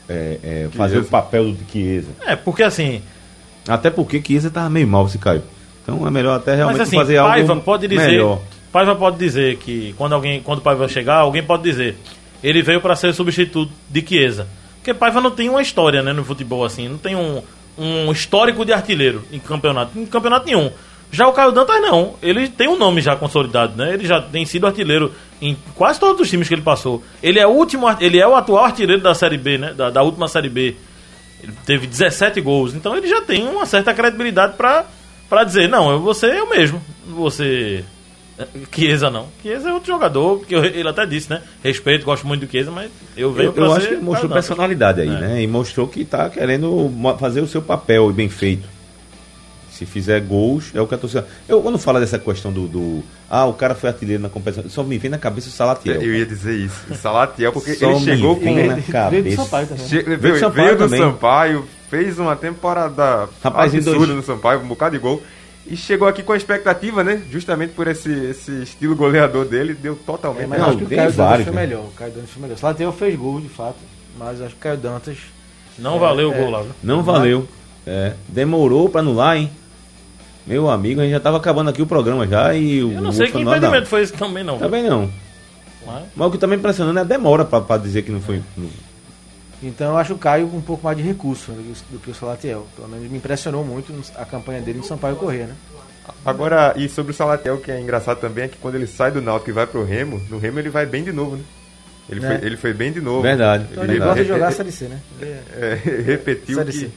é, é, fazer Chiesa. o papel do Chiesa. É, porque assim, Até porque Chiesa tava meio mal esse Caio. Então é melhor até realmente mas assim, fazer Paiva algo pode dizer, melhor. Paiva pode dizer que quando alguém, quando o Paiva chegar, alguém pode dizer, ele veio para ser substituto de Chiesa. Porque Paiva não tem uma história, né, no futebol assim, não tem um, um histórico de artilheiro em campeonato, em campeonato nenhum. Já o Caio Dantas não, ele tem um nome já consolidado, né? Ele já tem sido artilheiro em quase todos os times que ele passou. Ele é o último, ele é o atual artilheiro da Série B, né? Da, da última Série B. Ele teve 17 gols, então ele já tem uma certa credibilidade pra para dizer, não, eu vou ser eu mesmo. Você Chiesa não. Chiesa é outro jogador, que ele até disse, né? Respeito, gosto muito do Chiesa, mas eu venho Eu, eu acho que mostrou personalidade aí, É. né? E mostrou que tá querendo fazer o seu papel bem feito. Se fizer gols, é o que a torcida. Eu quando falo dessa questão do, do- Ah, o cara foi artilheiro na competição, só me vem na cabeça o Salatiel. Eu ia dizer isso. O Salatiel, porque Só ele me chegou vem com. na Veio do cabeça. Sampaio também. Che- Veio veio, do Sampaio veio do também. Sampaio, fez uma temporada Rapaz, absurda dois- no Sampaio, um bocado de gol. E chegou aqui com a expectativa, né? Justamente por esse, esse estilo goleador dele, deu totalmente É, mas Não, acho que o Caio Dantas foi né? melhor. O Caio Dantas foi melhor. Salatiel fez gol, de fato. Mas acho que o Caio Dantas. Não valeu o gol lá, viu? Não valeu. É, demorou pra anular, hein? Meu amigo, a gente já tava acabando aqui o programa já e o. Eu não sei o que impedimento foi esse também, não. Também não. Mas- Mas o que tá me impressionando é a demora pra, pra dizer que não foi. Então eu acho o Caio com um pouco mais de recurso do que o- o Salatiel. Pelo menos me impressionou muito a campanha dele no Sampaio Correr, né? Agora, e sobre o Salatiel, que é engraçado também, é que quando ele sai do Náutico e vai pro Remo, no Remo ele vai bem de novo, né? Ele, É. foi, ele foi bem de novo. Verdade. Então ele Ele- gosta de jogar a Série C, né? Ele é- é, repetiu Série que...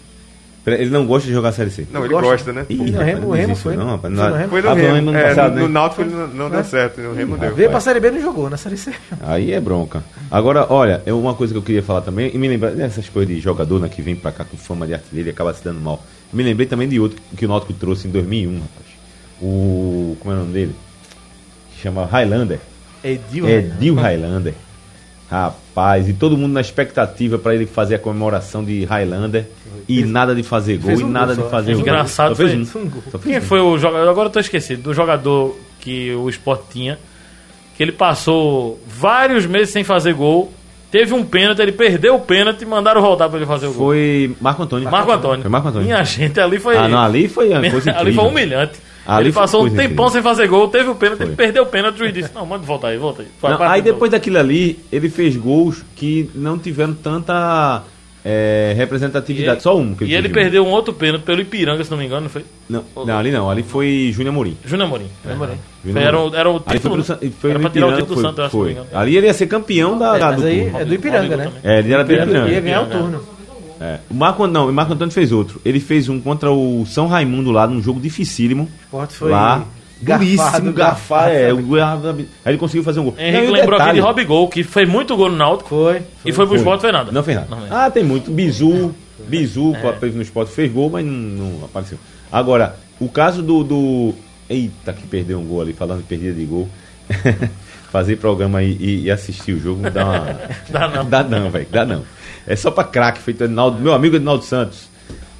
Ele não gosta de jogar Série C. Não, ele Gosta. gosta, né? Ih, no rapaz, Remo- Remo foi? Não, rapaz. Foi Não- no Remo? Foi no Ah, Remo. ano É, passado, no, né? no Náutico ele não, não deu certo, no Remo deu. Veio pra Série B e não jogou na Série C. Aí é bronca. Agora, olha, é uma coisa que eu queria falar também, e me lembrar dessas coisas de jogador né, que vem pra cá com fama de artilheiro e acaba se dando mal. Me lembrei também de outro que o Náutico trouxe em 2001, rapaz. O. Como é o nome dele? Chama Highlander. Edil. Edil Highlander. Rapaz, e todo mundo na expectativa pra ele fazer a comemoração de Highlander e nada de fazer gol fez e um nada gol de fazer gol. Engraçado fez foi- um. Fez Quem um. foi o jogador? Agora eu tô esquecido. Do jogador que o Sport tinha. Que ele passou vários meses sem fazer gol. Teve um pênalti, ele perdeu o pênalti e mandaram voltar pra ele fazer o gol. Foi Marco Antônio. Marco Antônio. Foi Marco Antônio. Minha gente, ali foi. Ah, não, ali foi coisa ali foi humilhante. Ali ele passou um tempão incrível. sem fazer gol, teve o pênalti, Foi. ele perdeu o pênalti, o juiz disse: Não, manda voltar aí, volta aí. Não, aí depois daquilo ali, ele fez gols que não tiveram tanta é, representatividade. E- Só um que E ele perdeu um outro pênalti pelo Ipiranga, se não me engano, não foi? Não, não, ali não. Ali foi Júnior Amorim. Júnior Amorim. Júnior Era, o- era o Ali foi, título. pro, foi era pra tirar o título do Santos, eu acho, foi. Ali ele ia ser campeão da, da- mas do aí turno. é do Ipiranga, né? É, ele era do Ipiranga. Ia ganhar o turno. É. O Marco, não, o Marco Antônio fez outro. Ele fez um contra o São Raimundo lá, num jogo dificílimo. O foi. lá. Duríssimo, garfado, garfar, é. o- Aí ele conseguiu fazer um gol. Henrique Não, lembrou aqui de Rob Gol, que fez muito gol no Náutico. Foi. E foi pro esporte, foi nada. Não fez nada. Não ah, tem muito. Bizu, Bizu fez no esporte, fez gol, mas não, não apareceu. Agora, o caso do, do. Eita, que perdeu um gol ali, falando de perdida de gol. Fazer programa e, e- e assistir o jogo dá uma. Dá não. Dá não, velho, dá não. É só pra craque, feito Edinaldo, meu amigo Edinaldo Santos.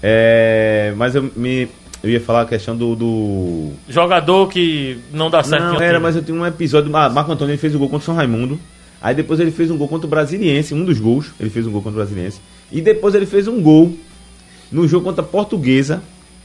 É, mas eu, me, eu ia falar a questão do. do... Jogador que não dá certo. Não, era, time. mas eu tinha um episódio. Ah, Marco Antônio ele fez o gol contra o São Raimundo. Aí depois ele fez um gol contra o Brasiliense, um dos gols. Ele fez um gol contra o Brasiliense. E depois ele fez um gol no jogo contra a Portuguesa,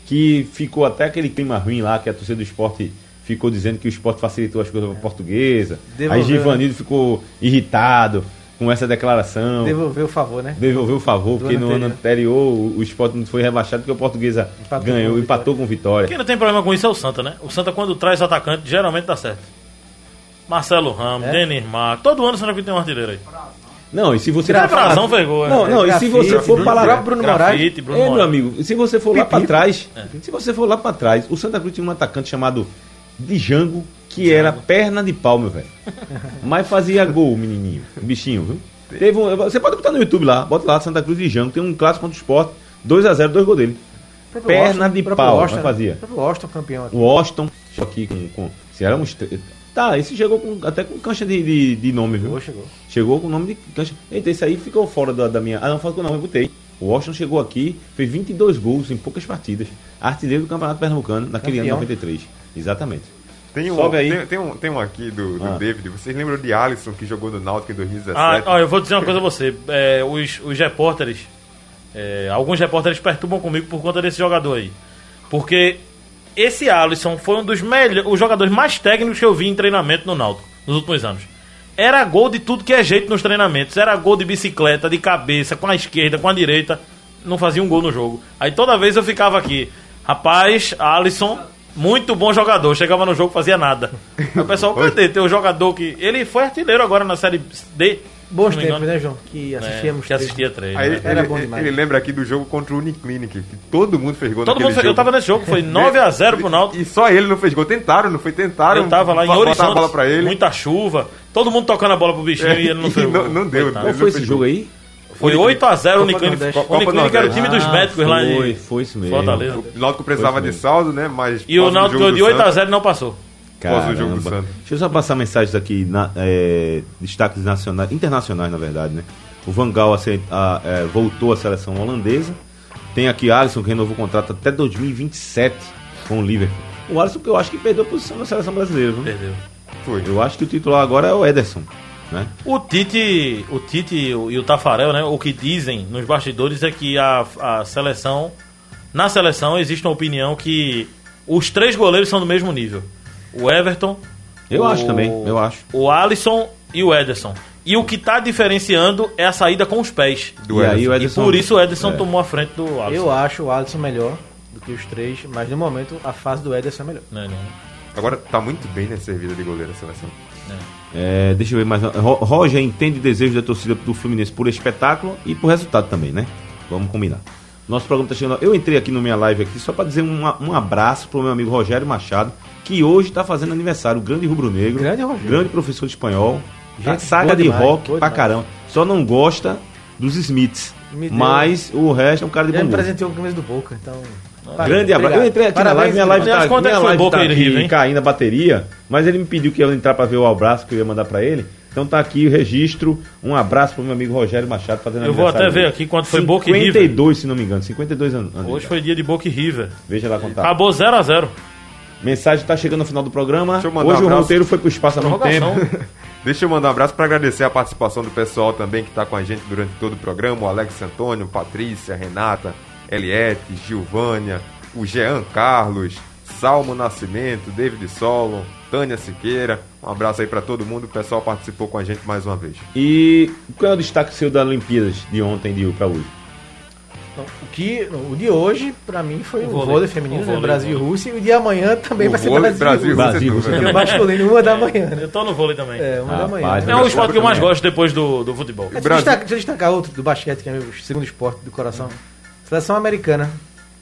que ficou até aquele clima ruim lá, que a torcida do esporte ficou dizendo que o esporte facilitou as coisas para a Portuguesa. Devolveu, Aí Givanildo ficou irritado com essa declaração. Devolveu o favor, né? Devolveu o favor, Do porque ano no ano anterior o, esporte não foi rebaixado porque o Portuguesa Empatou ganhou, com empatou com vitória. Quem não tem problema com isso é o Santa, né? O Santa, quando traz atacante, geralmente dá certo. Marcelo Ramos, É? Denis Mar, todo ano o Santa Cruz tem um artilheiro aí. Não, e se você Até Frazão fez gol, Não, é. não, e se Grafite, você for Bruno- para lá, Bruno Moraes. Grafite, Bruno É, meu amigo, se você for lá para trás, se você for lá para trás, o Santa Cruz tinha um atacante chamado Django, que era perna de pau, meu velho. Mas fazia gol, menininho, bichinho, viu? Teve um, você pode botar no YouTube lá, bota lá Santa Cruz e Django, tem um clássico contra o Sport, 2 a 0, dois gols dele. Perna de pau, mas fazia. O Austin campeão aqui. O Austin, aqui com, com se era um Tá, esse chegou com, até com cancha de, de, de nome, viu? Chegou, chegou. Chegou com o nome de cancha. Eita, esse aí ficou fora da, da minha. Ah, não, falou não, eu botei. O Washington chegou aqui, fez 22 gols em poucas partidas. Artilheiro do Campeonato Pernambucano naquele Campeão. ano 93. Exatamente. Tem um, Sobe aí. Tem, tem um, tem um aqui do, do Ah. David. Vocês lembram de Alisson que jogou no Náutico em 2017? Ah, ó, eu vou dizer uma coisa a você. É, os, os repórteres, é, alguns repórteres perturbam comigo por conta desse jogador aí. Porque esse Alisson foi um dos melhores, os jogadores mais técnicos que eu vi em treinamento no Náutico nos últimos anos. Era gol de tudo que é jeito nos treinamentos. Era gol de bicicleta, de cabeça, com a esquerda, com a direita. Não fazia um gol no jogo. Aí toda vez eu ficava aqui. Rapaz, Alisson, muito bom jogador. Chegava no jogo, fazia nada. Aí o pessoal, cadê? Tem um jogador que. Ele foi artilheiro agora na série D. Bons não tempos, né, João? Que É, assistíamos. que assistia três. Aí né? Era ele, bom demais. ele lembra aqui do jogo contra o Uniclinic, que todo mundo fez gol Todo naquele mundo fez, jogo. eu tava nesse jogo, foi 9x0 pro Náutico. E só ele não fez gol. Tentaram, não foi? Tentaram. Eu tava lá em botar a Horizonte, bola pra ele. muita chuva, todo mundo tocando a bola pro bichinho e ele não fez. não, gol. não deu. Qual foi esse jogo aí? Foi 8x0 o Uniclinic. O Uniclinic era o time dos médicos lá foi, em foi isso mesmo. Fortaleza. O Náutico precisava de saldo, né? Mas E o Náutico de do Santos- 8x0 e não passou. Após o jogo do Caramba. Santos. Deixa eu só passar mensagens aqui, na- é, destaques nacionais, internacionais, na verdade, né? O Van Gaal aceit- a- é, voltou à seleção holandesa. Tem aqui Alisson, que renovou o contrato até 2027 com o Liverpool. O Alisson, que eu acho que perdeu a posição na seleção brasileira, viu? Perdeu. Foi. Eu acho que o titular agora é o Ederson, né? O Tite, o Tite e o e Tafarel, né? O que dizem nos bastidores é que a, a seleção, na seleção existe uma opinião que os três goleiros são do mesmo nível. O Everton, Eu o- acho também, eu acho. O Alisson e o Ederson. E o que tá diferenciando é a saída com os pés. Do e aí o E Ederson, por isso o Ederson é. tomou a frente do Alisson. Eu acho o Alisson melhor do que os três, mas no momento a fase do Ederson é melhor. Não, não. Agora tá muito bem, né? Servida de goleiro a seleção. É, deixa eu ver mais. Ro- Roger entende o desejo da torcida do Fluminense por espetáculo e por resultado também, né? Vamos combinar. Nosso programa tá chegando. Eu entrei aqui no minha live aqui só para dizer um, um abraço pro meu amigo Rogério Machado, que hoje tá fazendo aniversário, o grande rubro-negro, Grande Rogério. grande professor de espanhol, Gente saga de demais, rock pra demais. caramba. Só não gosta dos Smiths, mas o resto é um cara de Ele bom gosto. presenteou com a camisa do Boca, então. Grande abraço. Eu entrei aqui na live, minha live tá, quanto é que minha foi live Boca tá aqui caindo a bateria, mas ele me pediu que eu entrar pra ver o abraço que eu ia mandar pra ele. Então tá aqui o registro. Um abraço pro meu amigo Rogério Machado fazendo Eu vou até ver aqui quanto foi Boca e River. 52, se não me engano. 52 anos. Hoje foi dia de Boca e River. Veja lá quanto tá. Acabou 0x0. Mensagem tá chegando no final do programa. Deixa eu mandar Hoje um o roteiro foi pro espaço há muito tempo. Deixa eu mandar um abraço para agradecer a participação do pessoal também que está com a gente durante todo o programa. O Alex Antônio, Patrícia, Renata, Eliette, Gilvânia, o Jean Carlos, Salmo Nascimento, David Solon, Tânia Siqueira. Um abraço aí para todo mundo. O pessoal participou com a gente mais uma vez. E qual é o destaque seu da Olimpíadas de ontem de pra hoje? Então, o, que, o de hoje, pra mim, foi o, vôlei. vôlei feminino, O né? vôlei, Brasil e o. Rússia. E o de amanhã também O vai ser vôlei, Brasil, Brasil, e Rússia. Brasil, Rússia, E tudo. o masculino, uma da manhã, né? Eu tô no vôlei também. É, uma da manhã. Rapaz, né? É o esporte que eu mais gosto depois do, do futebol. Deixa eu, destacar, deixa eu destacar outro do basquete, que é o segundo esporte do coração. Seleção americana,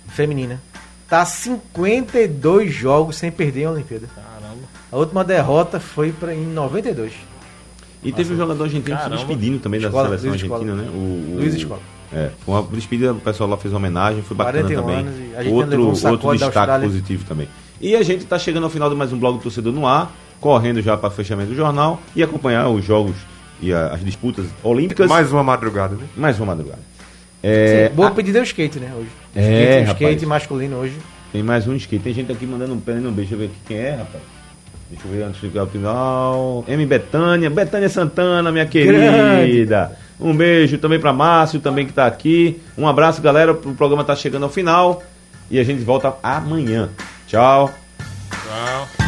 feminina, tá 52 jogos sem perder a Olimpíada. Caramba. A última derrota foi pra, em 92. E teve um jogador argentino se Caramba. despedindo também da Escola, seleção Luiz Escola. argentina, né? O, o, Luiz Escola. É, foi uma despedida, o pessoal lá fez uma homenagem, foi bacana 41 também. a levou um Outro, outro da destaque positivo também. E a gente está chegando ao final de mais um blog do Torcedor no ar, correndo já para fechamento do jornal e acompanhar os jogos e a- as disputas olímpicas. Mais uma madrugada, né? mais uma madrugada. É, Sim, boa pedida é o skate, né? Hoje. É, skate, o rapaz. skate masculino hoje. Tem mais um skate. Tem gente aqui mandando um um beijo. Deixa eu ver aqui quem é, rapaz. Deixa eu ver antes de chegar ao final. M. Betânia. Betânia Santana, minha querida. Um beijo também para Márcio, também que tá aqui. Um abraço, galera. O programa tá chegando ao final. E a gente volta amanhã. Tchau. Tchau.